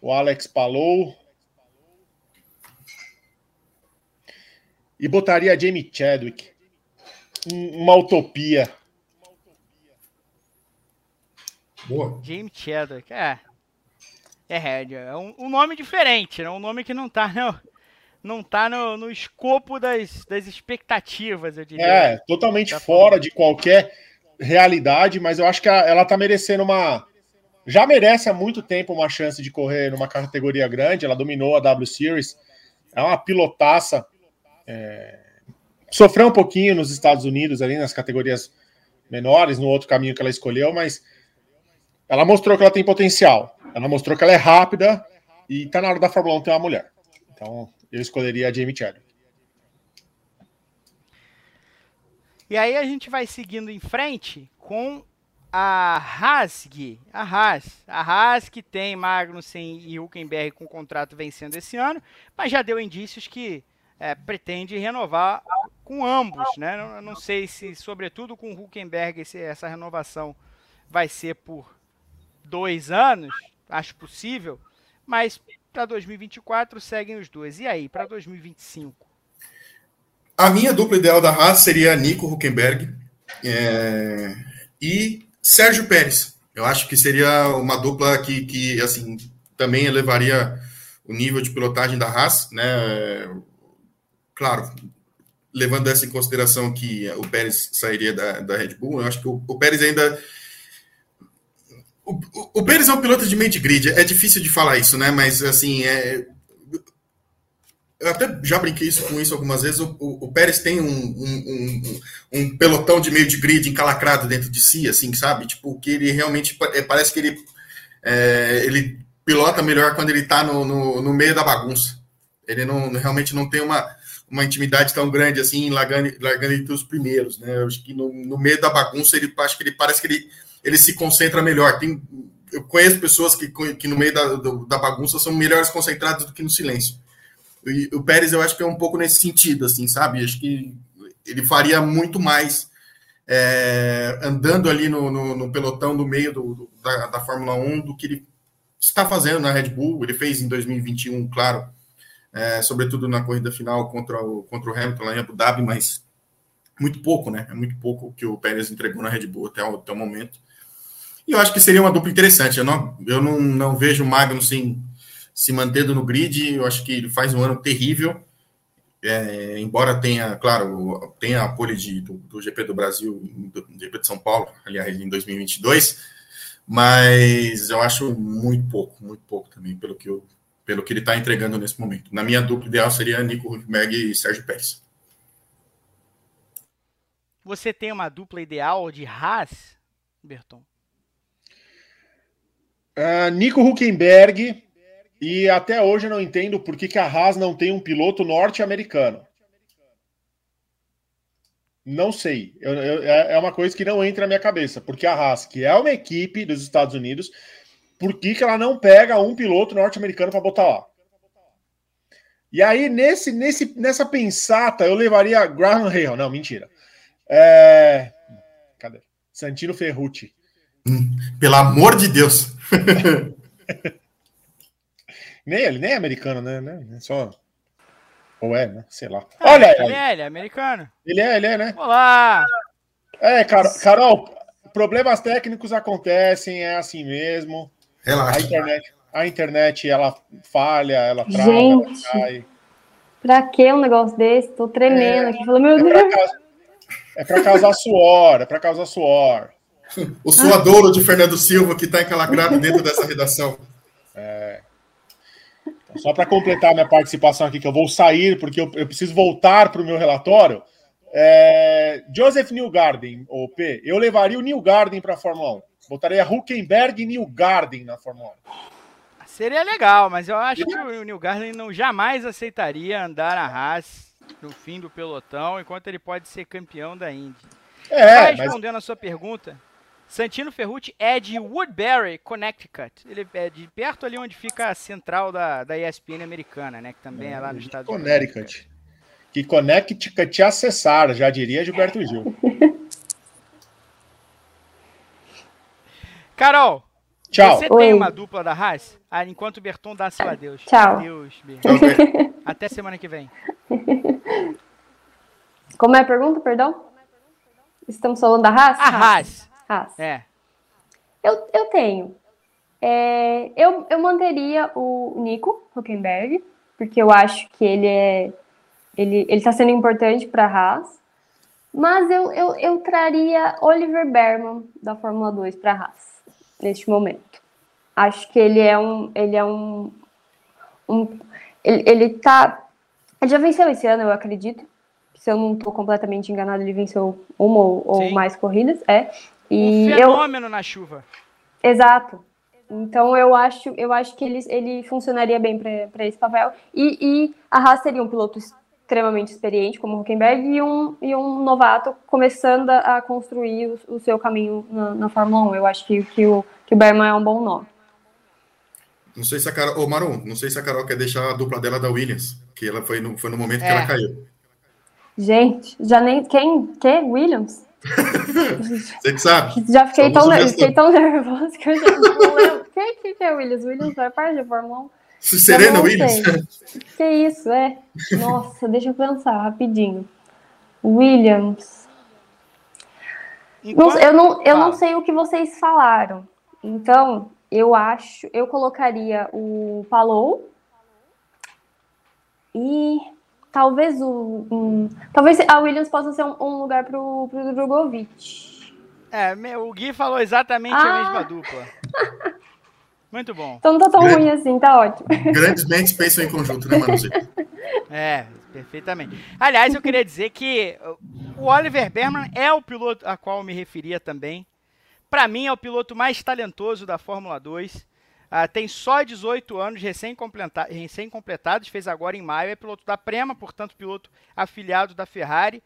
o Alex Palou. E botaria a Jamie Chadwick. Uma utopia. Boa. Jamie Chadwick, é. É, é um, um nome diferente, né? Um nome que não tá no, não tá no, no escopo das, das expectativas, eu diria. É, totalmente tá fora de qualquer realidade, mas eu acho que ela tá merecendo uma. Já merece há muito tempo uma chance de correr numa categoria grande. Ela dominou a W Series, é uma pilotaça. É... Sofreu um pouquinho nos Estados Unidos, ali nas categorias menores, no outro caminho que ela escolheu, mas ela mostrou que ela tem potencial. Ela mostrou que ela é rápida e tá na hora da Fórmula 1 ter uma mulher. Então, eu escolheria a Jamie Chadwick. E aí a gente vai seguindo em frente com a Haas, a Haas, a Haas que tem Magnussen e Huckenberg com contrato vencendo esse ano, mas já deu indícios que é, pretende renovar com ambos, né? Não, não sei se, sobretudo com Huckenberg, esse, essa renovação vai ser por dois anos, acho possível, mas para 2024 seguem os dois. E aí, para 2025? A minha dupla ideal da Haas seria Nico Huckenberg é, e Sérgio Pérez. Eu acho que seria uma dupla que, que assim, também elevaria o nível de pilotagem da Haas, né? Claro, levando essa em consideração que o Pérez sairia da, da Red Bull, eu acho que o, o Pérez ainda o, o, Pérez é um piloto de mente grid, é difícil de falar isso, né? Mas assim, é, eu até já brinquei isso, com isso algumas vezes. O, o, o Pérez tem um, um, um, um, pelotão de meio de grid encalacrado dentro de si, assim, sabe? Tipo, que ele realmente é, parece que ele, é, ele pilota melhor quando ele está no, no, no, meio da bagunça. Ele não realmente não tem uma, uma intimidade tão grande assim, largando, largando entre os primeiros, né? Eu acho que no, no meio da bagunça ele acho que ele parece que ele ele se concentra melhor. Tem, eu conheço pessoas que, que no meio da, da bagunça são melhores concentradas do que no silêncio. E o Pérez, eu acho que é um pouco nesse sentido, assim, sabe? Acho que ele faria muito mais é, andando ali no, no, no, pelotão do meio do, da, da Fórmula 1 do que ele está fazendo na Red Bull. Ele fez em 2021, claro, é, sobretudo na corrida final contra o, contra o Hamilton lá em Abu Dhabi, mas muito pouco, né? É muito pouco que o Pérez entregou na Red Bull até o, até o momento. E eu acho que seria uma dupla interessante. Eu não, eu não, não vejo o Magnussen se mantendo no grid. Eu acho que ele faz um ano terrível. É, embora tenha, claro, tenha a de, do, do, GP do Brasil, do, GP de São Paulo, aliás, em 2022, mas eu acho muito pouco, muito pouco também, pelo que, eu, pelo que ele está entregando nesse momento. Na minha dupla ideal seria Nico Huckenberg e Sérgio Pérez. Você tem uma dupla ideal de Haas, Berton? Uh, Nico Huckenberg, e até hoje eu não entendo por que, que a Haas não tem um piloto norte-americano. Não sei. Eu, eu, é, é uma coisa que não entra na minha cabeça. Porque a Haas, que é uma equipe dos Estados Unidos, por que, que ela não pega um piloto norte-americano para botar lá? E aí, nesse, nesse, nessa pensata, eu levaria Graham Hale. Não, mentira. É... Cadê? Santino Ferrucci. Pelo amor de Deus. nem ele, nem é americano, né? É só. Ou é, né? Sei lá. É, Olha ele. É, ele é americano. Ele é, ele é, né? Olá! É, Carol, Carol, problemas técnicos acontecem, é assim mesmo. Relaxa. A internet, a internet ela falha, ela trava, Gente, ela cai. Pra que um negócio desse? Tô tremendo é, aqui. Falando, meu é Deus. é pra causar suor, é pra causar suor. O suadouro de Fernando Silva que está encalacrado dentro dessa redação. É. Então, só para completar minha participação aqui, que eu vou sair, porque eu, eu preciso voltar para o meu relatório. É, Joseph Newgarden, ou P, eu levaria o Newgarden para a Fórmula 1. Botaria Huckenberg e New Garden na Fórmula 1. Seria legal, mas eu acho que o New Garden não jamais aceitaria andar na Haas no fim do pelotão, enquanto ele pode ser campeão da Indy. É, respondendo mas... a sua pergunta, Santino Ferrucci é de Woodbury, Connecticut. Ele é de perto ali onde fica a central da, da ESPN americana, né? Que também é, lá no estado Connecticut. Que Connecticut acessar, já diria Gilberto Gil. Carol, Tchau. Você Oi. tem uma dupla da Haas? Ah, enquanto o Berton dá seu adeus. Tchau. Adeus, Até semana que vem. Como é a pergunta, perdão? Estamos falando da Haas? A Haas. Haas. É. Eu, eu tenho. É, eu, eu manteria o Nico Huckenberg, porque eu acho que ele é. Ele está sendo importante para a Haas. Mas eu, eu, eu traria Oliver Berman da Fórmula 2 para a Haas neste momento. Acho que ele é um. Ele é um. um ele, ele tá. Ele já venceu esse ano, eu acredito. Se eu não estou completamente enganado, ele venceu uma ou, ou mais corridas. É. E um fenômeno eu... na chuva. Exato. Então eu acho, eu acho que ele, ele funcionaria bem para esse papel. E, e a Haas seria um piloto extremamente experiente, como o Huckenberg, e um, e um novato começando a, construir o, o, seu caminho na, na, Fórmula 1. Eu acho que, que, o, que o Berman é um bom nome. Não sei se a Carol. Ô, Maru, não sei se a Carol quer deixar a dupla dela da Williams, que ela foi no, foi no momento é. que ela caiu. Gente, já nem. Quem? Que? Williams? Você que sabe. Já fiquei, tão, fiquei tão nervosa que eu já não lembro. Quem que, que é Williams? Williams vai parte de Fórmula 1. Serena Williams? Que isso, é. Nossa, deixa eu pensar rapidinho. Williams. Não, eu não, eu não sei o que vocês falaram. Então, eu acho, eu colocaria o Palou e talvez o um, talvez a Williams possa ser um, um lugar para o Drogovic. É, o Gui falou exatamente ah. a mesma dupla. Muito bom. Então não tá tão Grande, ruim assim, tá ótimo. Grandes mentes pensam em conjunto, né, Manuzinho? É, perfeitamente. Aliás, eu queria dizer que o Oliver Berman é o piloto a qual eu me referia também. Para mim, é o piloto mais talentoso da Fórmula 2. Ah, tem só 18 anos, recém-completados, recém fez agora em maio. É piloto da Prema, portanto, piloto afiliado da Ferrari.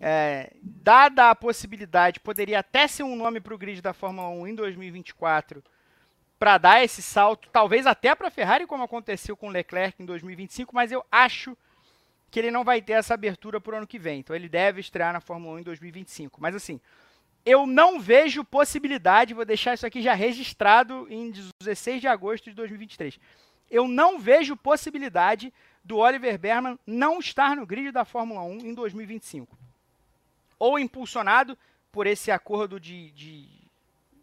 É, dada a possibilidade, poderia até ser um nome para o grid da Fórmula 1 em 2024 para dar esse salto, talvez até para a Ferrari, como aconteceu com Leclerc em 2025, mas eu acho que ele não vai ter essa abertura para o ano que vem. Então ele deve estrear na Fórmula 1 em 2025. Mas assim, eu não vejo possibilidade, vou deixar isso aqui já registrado em 16 de agosto de 2023. Eu não vejo possibilidade do Oliver Berman não estar no grid da Fórmula 1 em 2025. Ou impulsionado por esse acordo de, de,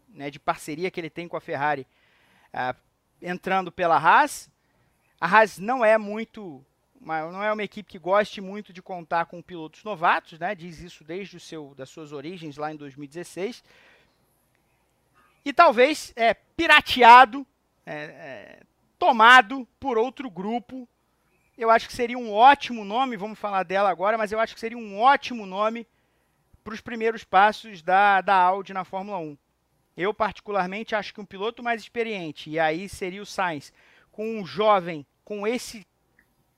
né, de parceria que ele tem com a Ferrari uh, entrando pela Haas. A Haas não é muito, uma, não é uma equipe que goste muito de contar com pilotos novatos, né? Diz isso desde o seu, das suas origens lá em 2016. E talvez é, pirateado, é, é, tomado por outro grupo. Eu acho que seria um ótimo nome, vamos falar dela agora, mas eu acho que seria um ótimo nome para os primeiros passos da, da Audi na Fórmula 1. Eu, particularmente, acho que um piloto mais experiente, e aí seria o Sainz, com um jovem com esse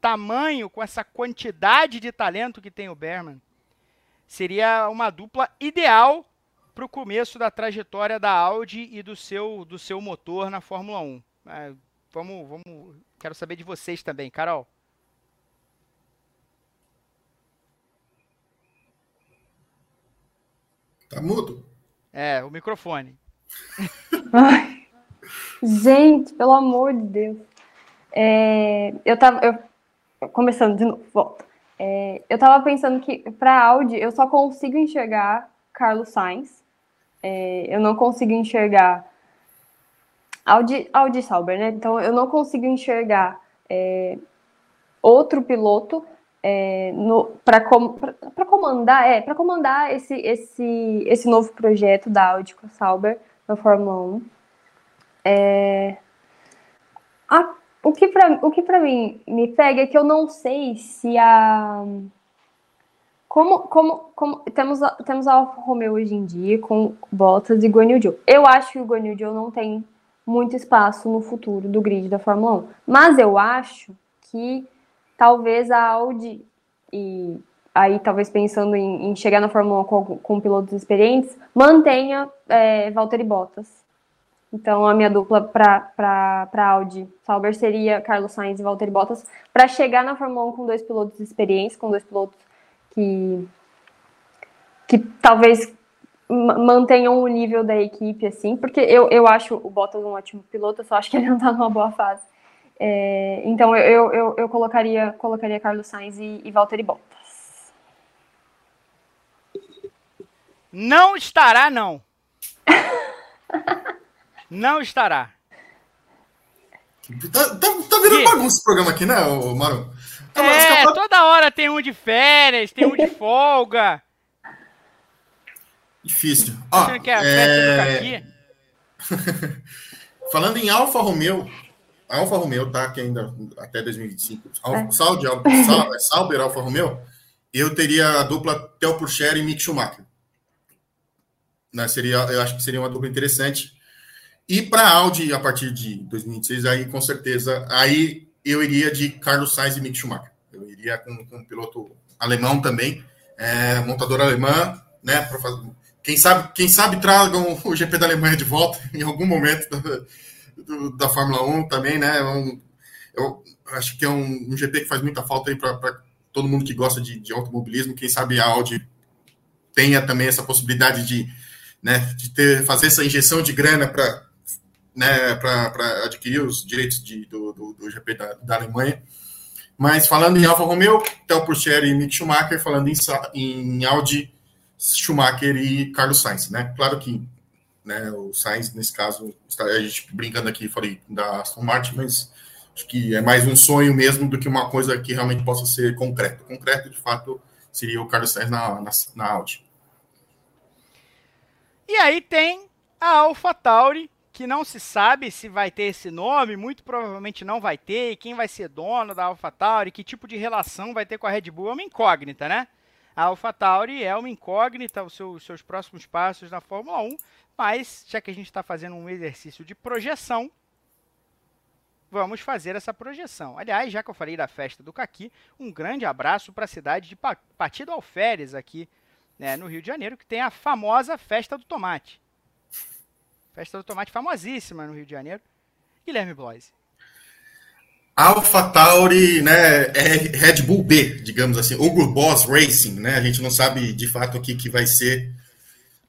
tamanho, com essa quantidade de talento que tem o Berman, seria uma dupla ideal para o começo da trajetória da Audi e do seu, do seu motor na Fórmula 1. É, vamos, vamos, quero saber de vocês também, Carol. Tá mudo? É, o microfone. Ai, gente, pelo amor de Deus. É, eu tava. Eu, começando de novo, volta. É, eu tava pensando que para Audi eu só consigo enxergar Carlos Sainz. É, eu não consigo enxergar Audi, Audi Sauber, né? Então eu não consigo enxergar é, outro piloto é, para com, comandar, é, para comandar esse, esse, esse novo projeto da Audi com a Sauber na Fórmula 1. É... A... O que para o que para mim me pega é que eu não sei se a como, como, como temos, temos a Alfa Romeo hoje em dia com Bottas e Guanyu. Eu acho que o Guanyu Zhou não tem muito espaço no futuro do grid da Fórmula 1, mas eu acho que talvez a Audi e aí talvez pensando em, em chegar na Fórmula 1 com, com pilotos experientes, mantenha é, Valtteri Bottas. Então a minha dupla para Audi Sauber seria Carlos Sainz e Valtteri Bottas para chegar na Fórmula 1 com dois pilotos experientes, com dois pilotos que que talvez mantenham o nível da equipe, assim, porque eu, eu acho o Bottas um ótimo piloto, eu só acho que ele não está numa boa fase. É, então eu, eu, eu, colocaria, colocaria Carlos Sainz e, e Valtteri Bottas. Não estará, não. não estará. Tá, tá, tá virando bagunça esse programa aqui, né, Maru? Tá é, toda hora tem um de férias, tem um de folga. Difícil. Ó, Você quer a é... Falando em Alfa Romeo, Alfa Romeo tá aqui ainda até 2025. Alfa, é. Saudi, Alfa, Sauber Alfa Romeo, eu teria a dupla Theo Pourchaire e Mick Schumacher. Né, seria, eu acho que seria uma dupla interessante. E para a Audi, a partir de 2026, aí com certeza, aí eu iria de Carlos Sainz e Mick Schumacher. Eu iria com, com um piloto alemão também, é, montador alemã, né? Fazer, quem sabe, quem sabe tragam o GP da Alemanha de volta em algum momento da, do, da Fórmula 1 também, né? Um, eu acho que é um, um, GP que faz muita falta aí para todo mundo que gosta de, de automobilismo. Quem sabe a Audi tenha também essa possibilidade de né, de ter, fazer essa injeção de grana para né, para adquirir os direitos de, do, do, do, GP da, da, Alemanha. Mas falando em Alfa Romeo, Theo Pourchaire e Mick Schumacher, falando em, em Audi, Schumacher e Carlos Sainz, né? Claro que né, o Sainz, nesse caso, a gente brincando aqui, falei da Aston Martin, mas acho que é mais um sonho mesmo do que uma coisa que realmente possa ser concreto. Concreto, de fato, seria o Carlos Sainz na, na, na Audi. E aí tem a AlphaTauri, que não se sabe se vai ter esse nome, muito provavelmente não vai ter, e quem vai ser dono da AlphaTauri, que tipo de relação vai ter com a Red Bull é uma incógnita, né? A AlphaTauri é uma incógnita, os seus, seus próximos passos na Fórmula 1, mas já que a gente está fazendo um exercício de projeção, vamos fazer essa projeção. Aliás, já que eu falei da festa do Caqui, um grande abraço para a cidade de Partido Alferes aqui né, no Rio de Janeiro, que tem a famosa Festa do Tomate. Festa do Tomate famosíssima no Rio de Janeiro. Guilherme Bloise. Alpha Tauri, né, é Red Bull B, digamos assim, Hugo Boss Racing, né, a gente não sabe de fato o que, que vai ser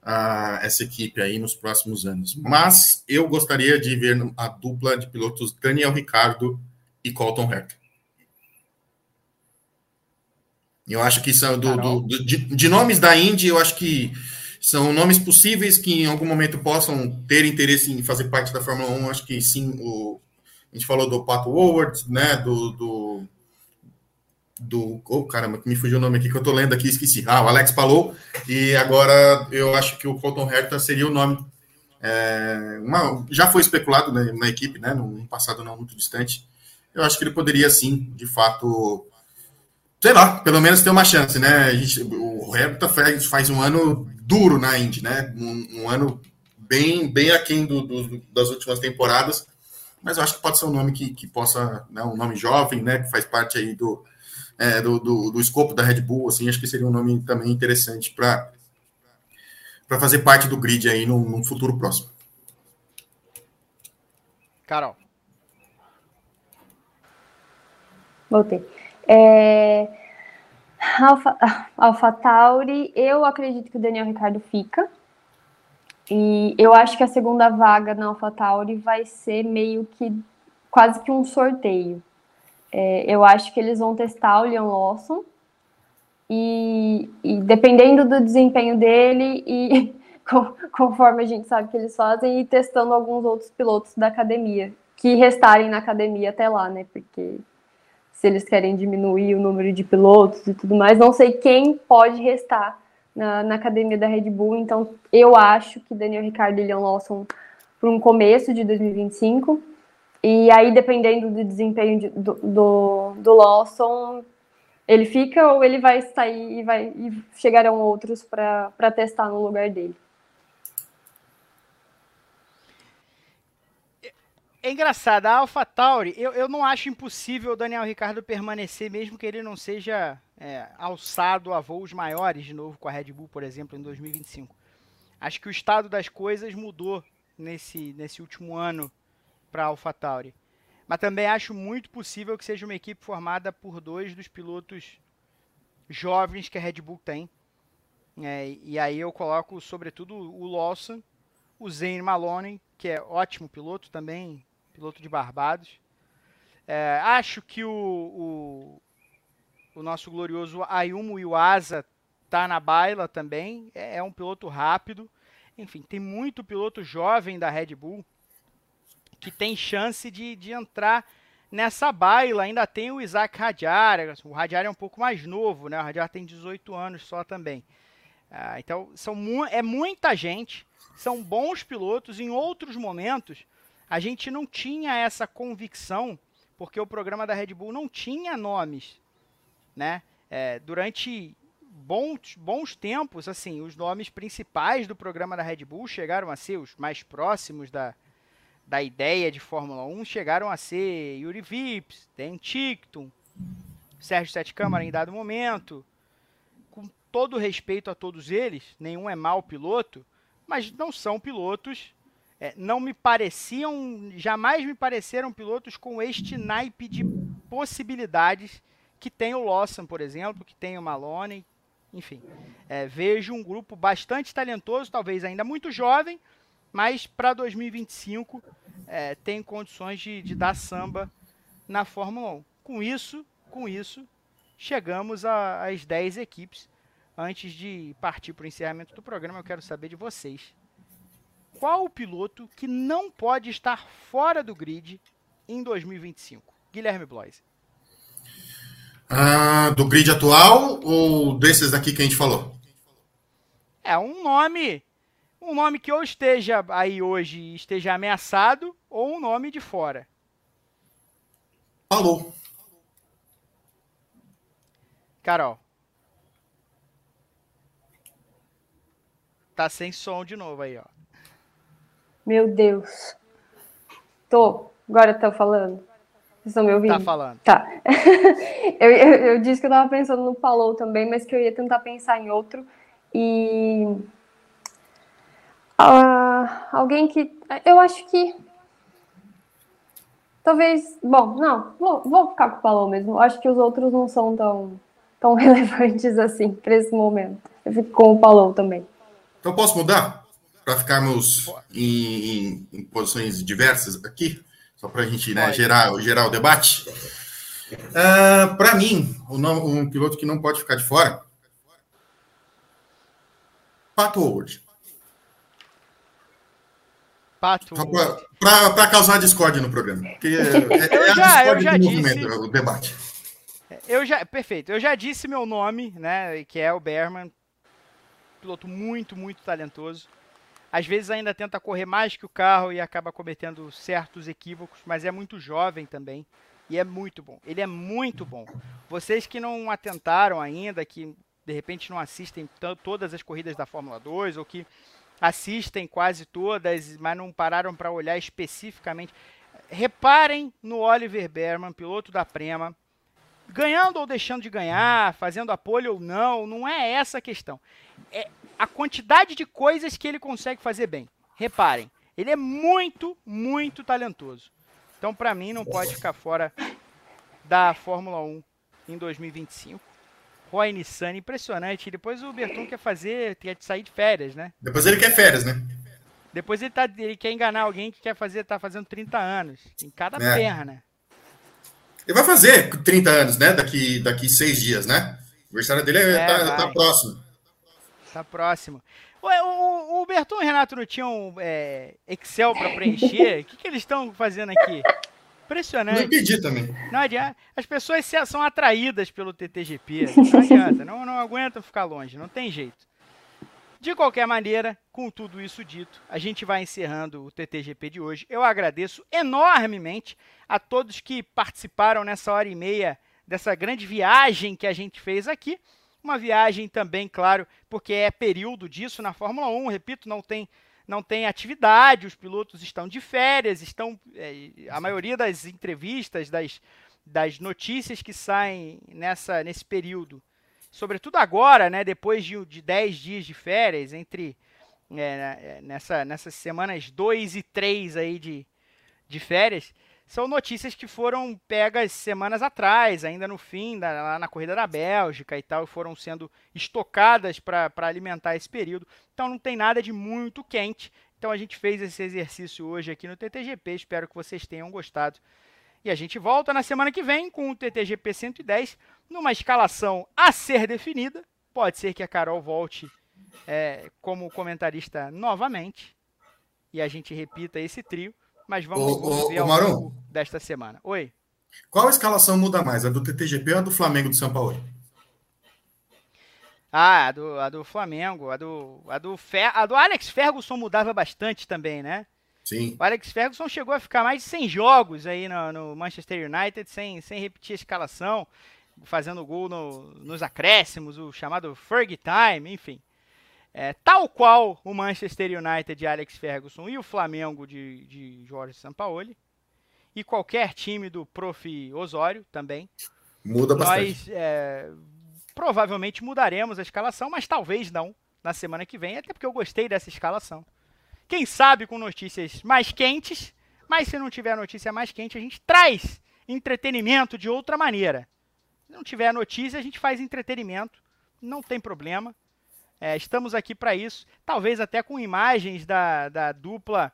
uh, essa equipe aí nos próximos anos, mas eu gostaria de ver a dupla de pilotos Daniel Ricardo e Colton Herta. Eu acho que são do, do, do de, de, nomes da Indy, eu acho que são nomes possíveis que em algum momento possam ter interesse em fazer parte da Fórmula 1. Acho que sim, o, a gente falou do Pato Howard, né? Do, do, do. Oh, caramba, me fugiu o nome aqui que eu tô lendo aqui, esqueci. Ah, o Alex Palou. E agora eu acho que o Colton Herta seria o nome. É, uma, já foi especulado né, na equipe, né? Num passado não muito distante. Eu acho que ele poderia sim, de fato sei lá, pelo menos tem uma chance, né? Gente, o Hamilton faz, faz um ano duro na Indy, né? Um, um ano bem, bem aquém do, do, das últimas temporadas, mas eu acho que pode ser um nome que, que possa, né, um nome jovem, né? Que faz parte aí do, é, do, do, do, escopo da Red Bull, assim, acho que seria um nome também interessante para para fazer parte do grid aí no, no futuro próximo. Carol. Voltei. É... Alfa, Alfa Tauri, eu acredito que o Daniel Ricardo fica. E eu acho que a segunda vaga na Alfa Tauri vai ser meio que quase que um sorteio. É, eu acho que eles vão testar o Leon Lawson e, e dependendo do desempenho dele e conforme a gente sabe que eles fazem, e testando alguns outros pilotos da academia que restarem na academia até lá, né? Porque se eles querem diminuir o número de pilotos e tudo mais. Não sei quem pode restar na, na academia da Red Bull, então eu acho que Daniel Ricciardo e Leon Lawson para um começo de 2025. E aí, dependendo do desempenho de, do, do, do Lawson, ele fica ou ele vai sair e, vai, e chegarão outros para testar no lugar dele. É engraçado, a AlphaTauri, eu, eu não acho impossível o Daniel Ricardo permanecer, mesmo que ele não seja é, alçado a voos maiores de novo com a Red Bull, por exemplo, em 2025. Acho que o estado das coisas mudou nesse, nesse último ano para a AlphaTauri. Mas também acho muito possível que seja uma equipe formada por dois dos pilotos jovens que a Red Bull tem. É, e aí eu coloco, sobretudo, o Lawson, o Zane Maloney, que é ótimo piloto também, piloto de Barbados. É, acho que o, o, o, nosso glorioso Ayumu Iwasa tá na baila também. É, é, um piloto rápido. Enfim, tem muito piloto jovem da Red Bull que tem chance de, de entrar nessa baila. Ainda tem o Isaac Hadjar. O Hadjar é um pouco mais novo, né? O Hadjar tem 18 anos só também. Ah, então, são mu é muita gente. São bons pilotos. Em outros momentos, a gente não tinha essa convicção, porque o programa da Red Bull não tinha nomes, né? É, durante bons, bons tempos, assim, os nomes principais do programa da Red Bull chegaram a ser os mais próximos da, da ideia de Fórmula 1, chegaram a ser Yuri Vips, Dan Tickton, Sérgio Sete Câmara em dado momento. Com todo respeito a todos eles, nenhum é mau piloto, mas não são pilotos é, não me pareciam, jamais me pareceram pilotos com este naipe de possibilidades que tem o Lawson, por exemplo, que tem o Maloney, enfim. É, vejo um grupo bastante talentoso, talvez ainda muito jovem, mas para 2025 é, tem condições de, de dar samba na Fórmula 1. Com isso, com isso, chegamos às 10 equipes. Antes de partir para o encerramento do programa, eu quero saber de vocês qual o piloto que não pode estar fora do grid em 2025? Guilherme Bloise. Ah, do grid atual ou desses daqui que a gente falou? É um nome, um nome que ou esteja aí hoje esteja ameaçado ou um nome de fora. Falou. Carol. Tá sem som de novo aí, ó. Meu Deus. Tô. Agora tô falando. Vocês estão me ouvindo? Tá falando. Tá. eu, eu, eu, disse que eu tava pensando no Palou também, mas que eu ia tentar pensar em outro. E. Uh, alguém que. Eu acho que. Talvez. Bom, não. Vou, vou ficar com o Palou mesmo. Eu acho que os outros não são tão, tão relevantes assim para esse momento. Eu fico com o Palou também. Então posso mudar? Para ficarmos em, em, posições diversas aqui, só para a gente né, gerar, gerar o debate. Uh, ah, para mim, um piloto que não pode ficar de fora, Pato Howard. Pato. Para causar discórdia no programa. Porque é, é já, a discórdia do movimento, disse, o debate. Eu já, perfeito. Eu já disse meu nome, né? Que é o Berman. Piloto muito, muito talentoso. Às vezes ainda tenta correr mais que o carro e acaba cometendo certos equívocos, mas é muito jovem também. E é muito bom. Ele é muito bom. Vocês que não atentaram ainda, que de repente não assistem todas as corridas da Fórmula 2 ou que assistem quase todas, mas não pararam para olhar especificamente. Reparem no Oliver Berman, piloto da Prema, ganhando ou deixando de ganhar, fazendo apoio ou não, não é essa a questão. É a quantidade de coisas que ele consegue fazer bem. Reparem, ele é muito, muito talentoso. Então, para mim, não pode ficar fora da Fórmula 1 em 2025. Roy Nissan, impressionante. Depois o Berton quer fazer, quer sair de férias, né? Depois ele quer férias, né? Depois ele, tá, ele quer enganar alguém que quer fazer, tá fazendo 30 anos. Em cada é. perna. Ele vai fazer 30 anos, né? Daqui, daqui seis dias, né? O aniversário dele é, é, tá, tá próximo. Tá próximo. Ué, o, o Berton e o Renato não tinham é, Excel para preencher? O que, que eles estão fazendo aqui? Impressionante. Não entendi também. Não adianta. As pessoas são atraídas pelo TTGP. Não adianta. Não, não aguentam ficar longe. Não tem jeito. De qualquer maneira, com tudo isso dito, a gente vai encerrando o TTGP de hoje. Eu agradeço enormemente a todos que participaram nessa hora e meia dessa grande viagem que a gente fez aqui. Uma viagem também, claro, porque é período disso na Fórmula 1. Repito, não tem, não tem atividade, os pilotos estão de férias, estão. É, a maioria das entrevistas, das, das notícias que saem nessa, nesse período, sobretudo agora, né, depois de, de 10 dias de férias, entre é, é nessa, nessas semanas 2 e 3 aí de, de férias, são notícias que foram pegas semanas atrás, ainda no fim, da, lá na corrida da Bélgica e tal, foram sendo estocadas para alimentar esse período. Então não tem nada de muito quente. Então a gente fez esse exercício hoje aqui no TTGP. Espero que vocês tenham gostado. E a gente volta na semana que vem com o TTGP 110, numa escalação a ser definida. Pode ser que a Carol volte é, como comentarista novamente. E a gente repita esse trio. Mas vamos, ô, vamos ver ô, Marão, longo desta semana. Oi. Qual escalação muda mais? A do TTGP ou a do Flamengo do São Paulo? Ah, a do, a do Flamengo, a do, a, do Fer, a do Alex Ferguson mudava bastante também, né? Sim. O Alex Ferguson chegou a ficar mais de 100 jogos aí no, no Manchester United sem, sem repetir a escalação, fazendo gol no, nos acréscimos, o chamado Fergie Time, enfim. É, tal qual o Manchester United de Alex Ferguson e o Flamengo de, de Jorge Sampaoli, e qualquer time do Prof. Osório também. Muda bastante. Nós é, provavelmente mudaremos a escalação, mas talvez não na semana que vem, até porque eu gostei dessa escalação. Quem sabe com notícias mais quentes, mas se não tiver notícia mais quente, a gente traz entretenimento de outra maneira. Se não tiver notícia, a gente faz entretenimento, não tem problema. É, estamos aqui para isso, talvez até com imagens da, da dupla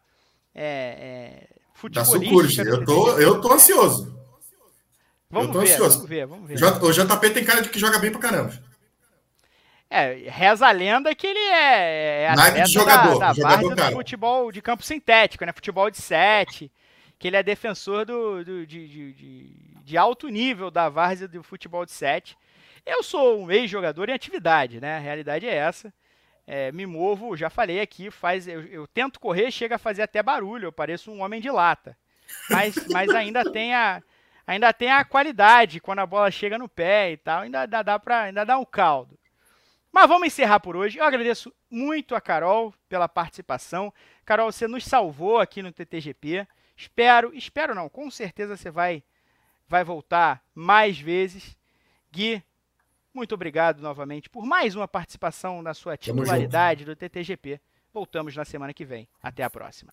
é, é, futebolística. Da eu tô, eu tô ansioso. Vamos eu tô ver, ansioso. vamos ver, vamos ver. O JP tem cara de que joga bem pra caramba. É, reza a lenda que ele é, é atleta de jogador, da, da jogador do futebol de campo sintético, né? Futebol de sete, que ele é defensor do, do de, de, de, de alto nível da várzea do futebol de sete. Eu sou um ex-jogador em atividade, né? A realidade é essa. É, me movo, já falei aqui, faz, eu, eu, tento correr, chega a fazer até barulho, eu pareço um homem de lata. Mas, mas ainda tem a ainda tem a qualidade quando a bola chega no pé e tal, ainda dá, dá para ainda dá um caldo. Mas vamos encerrar por hoje. Eu agradeço muito a Carol pela participação. Carol, você nos salvou aqui no TTGP. Espero, espero não, com certeza você vai vai voltar mais vezes. Gui, muito obrigado novamente por mais uma participação na sua titularidade do TTGP. Voltamos na semana que vem. Até a próxima.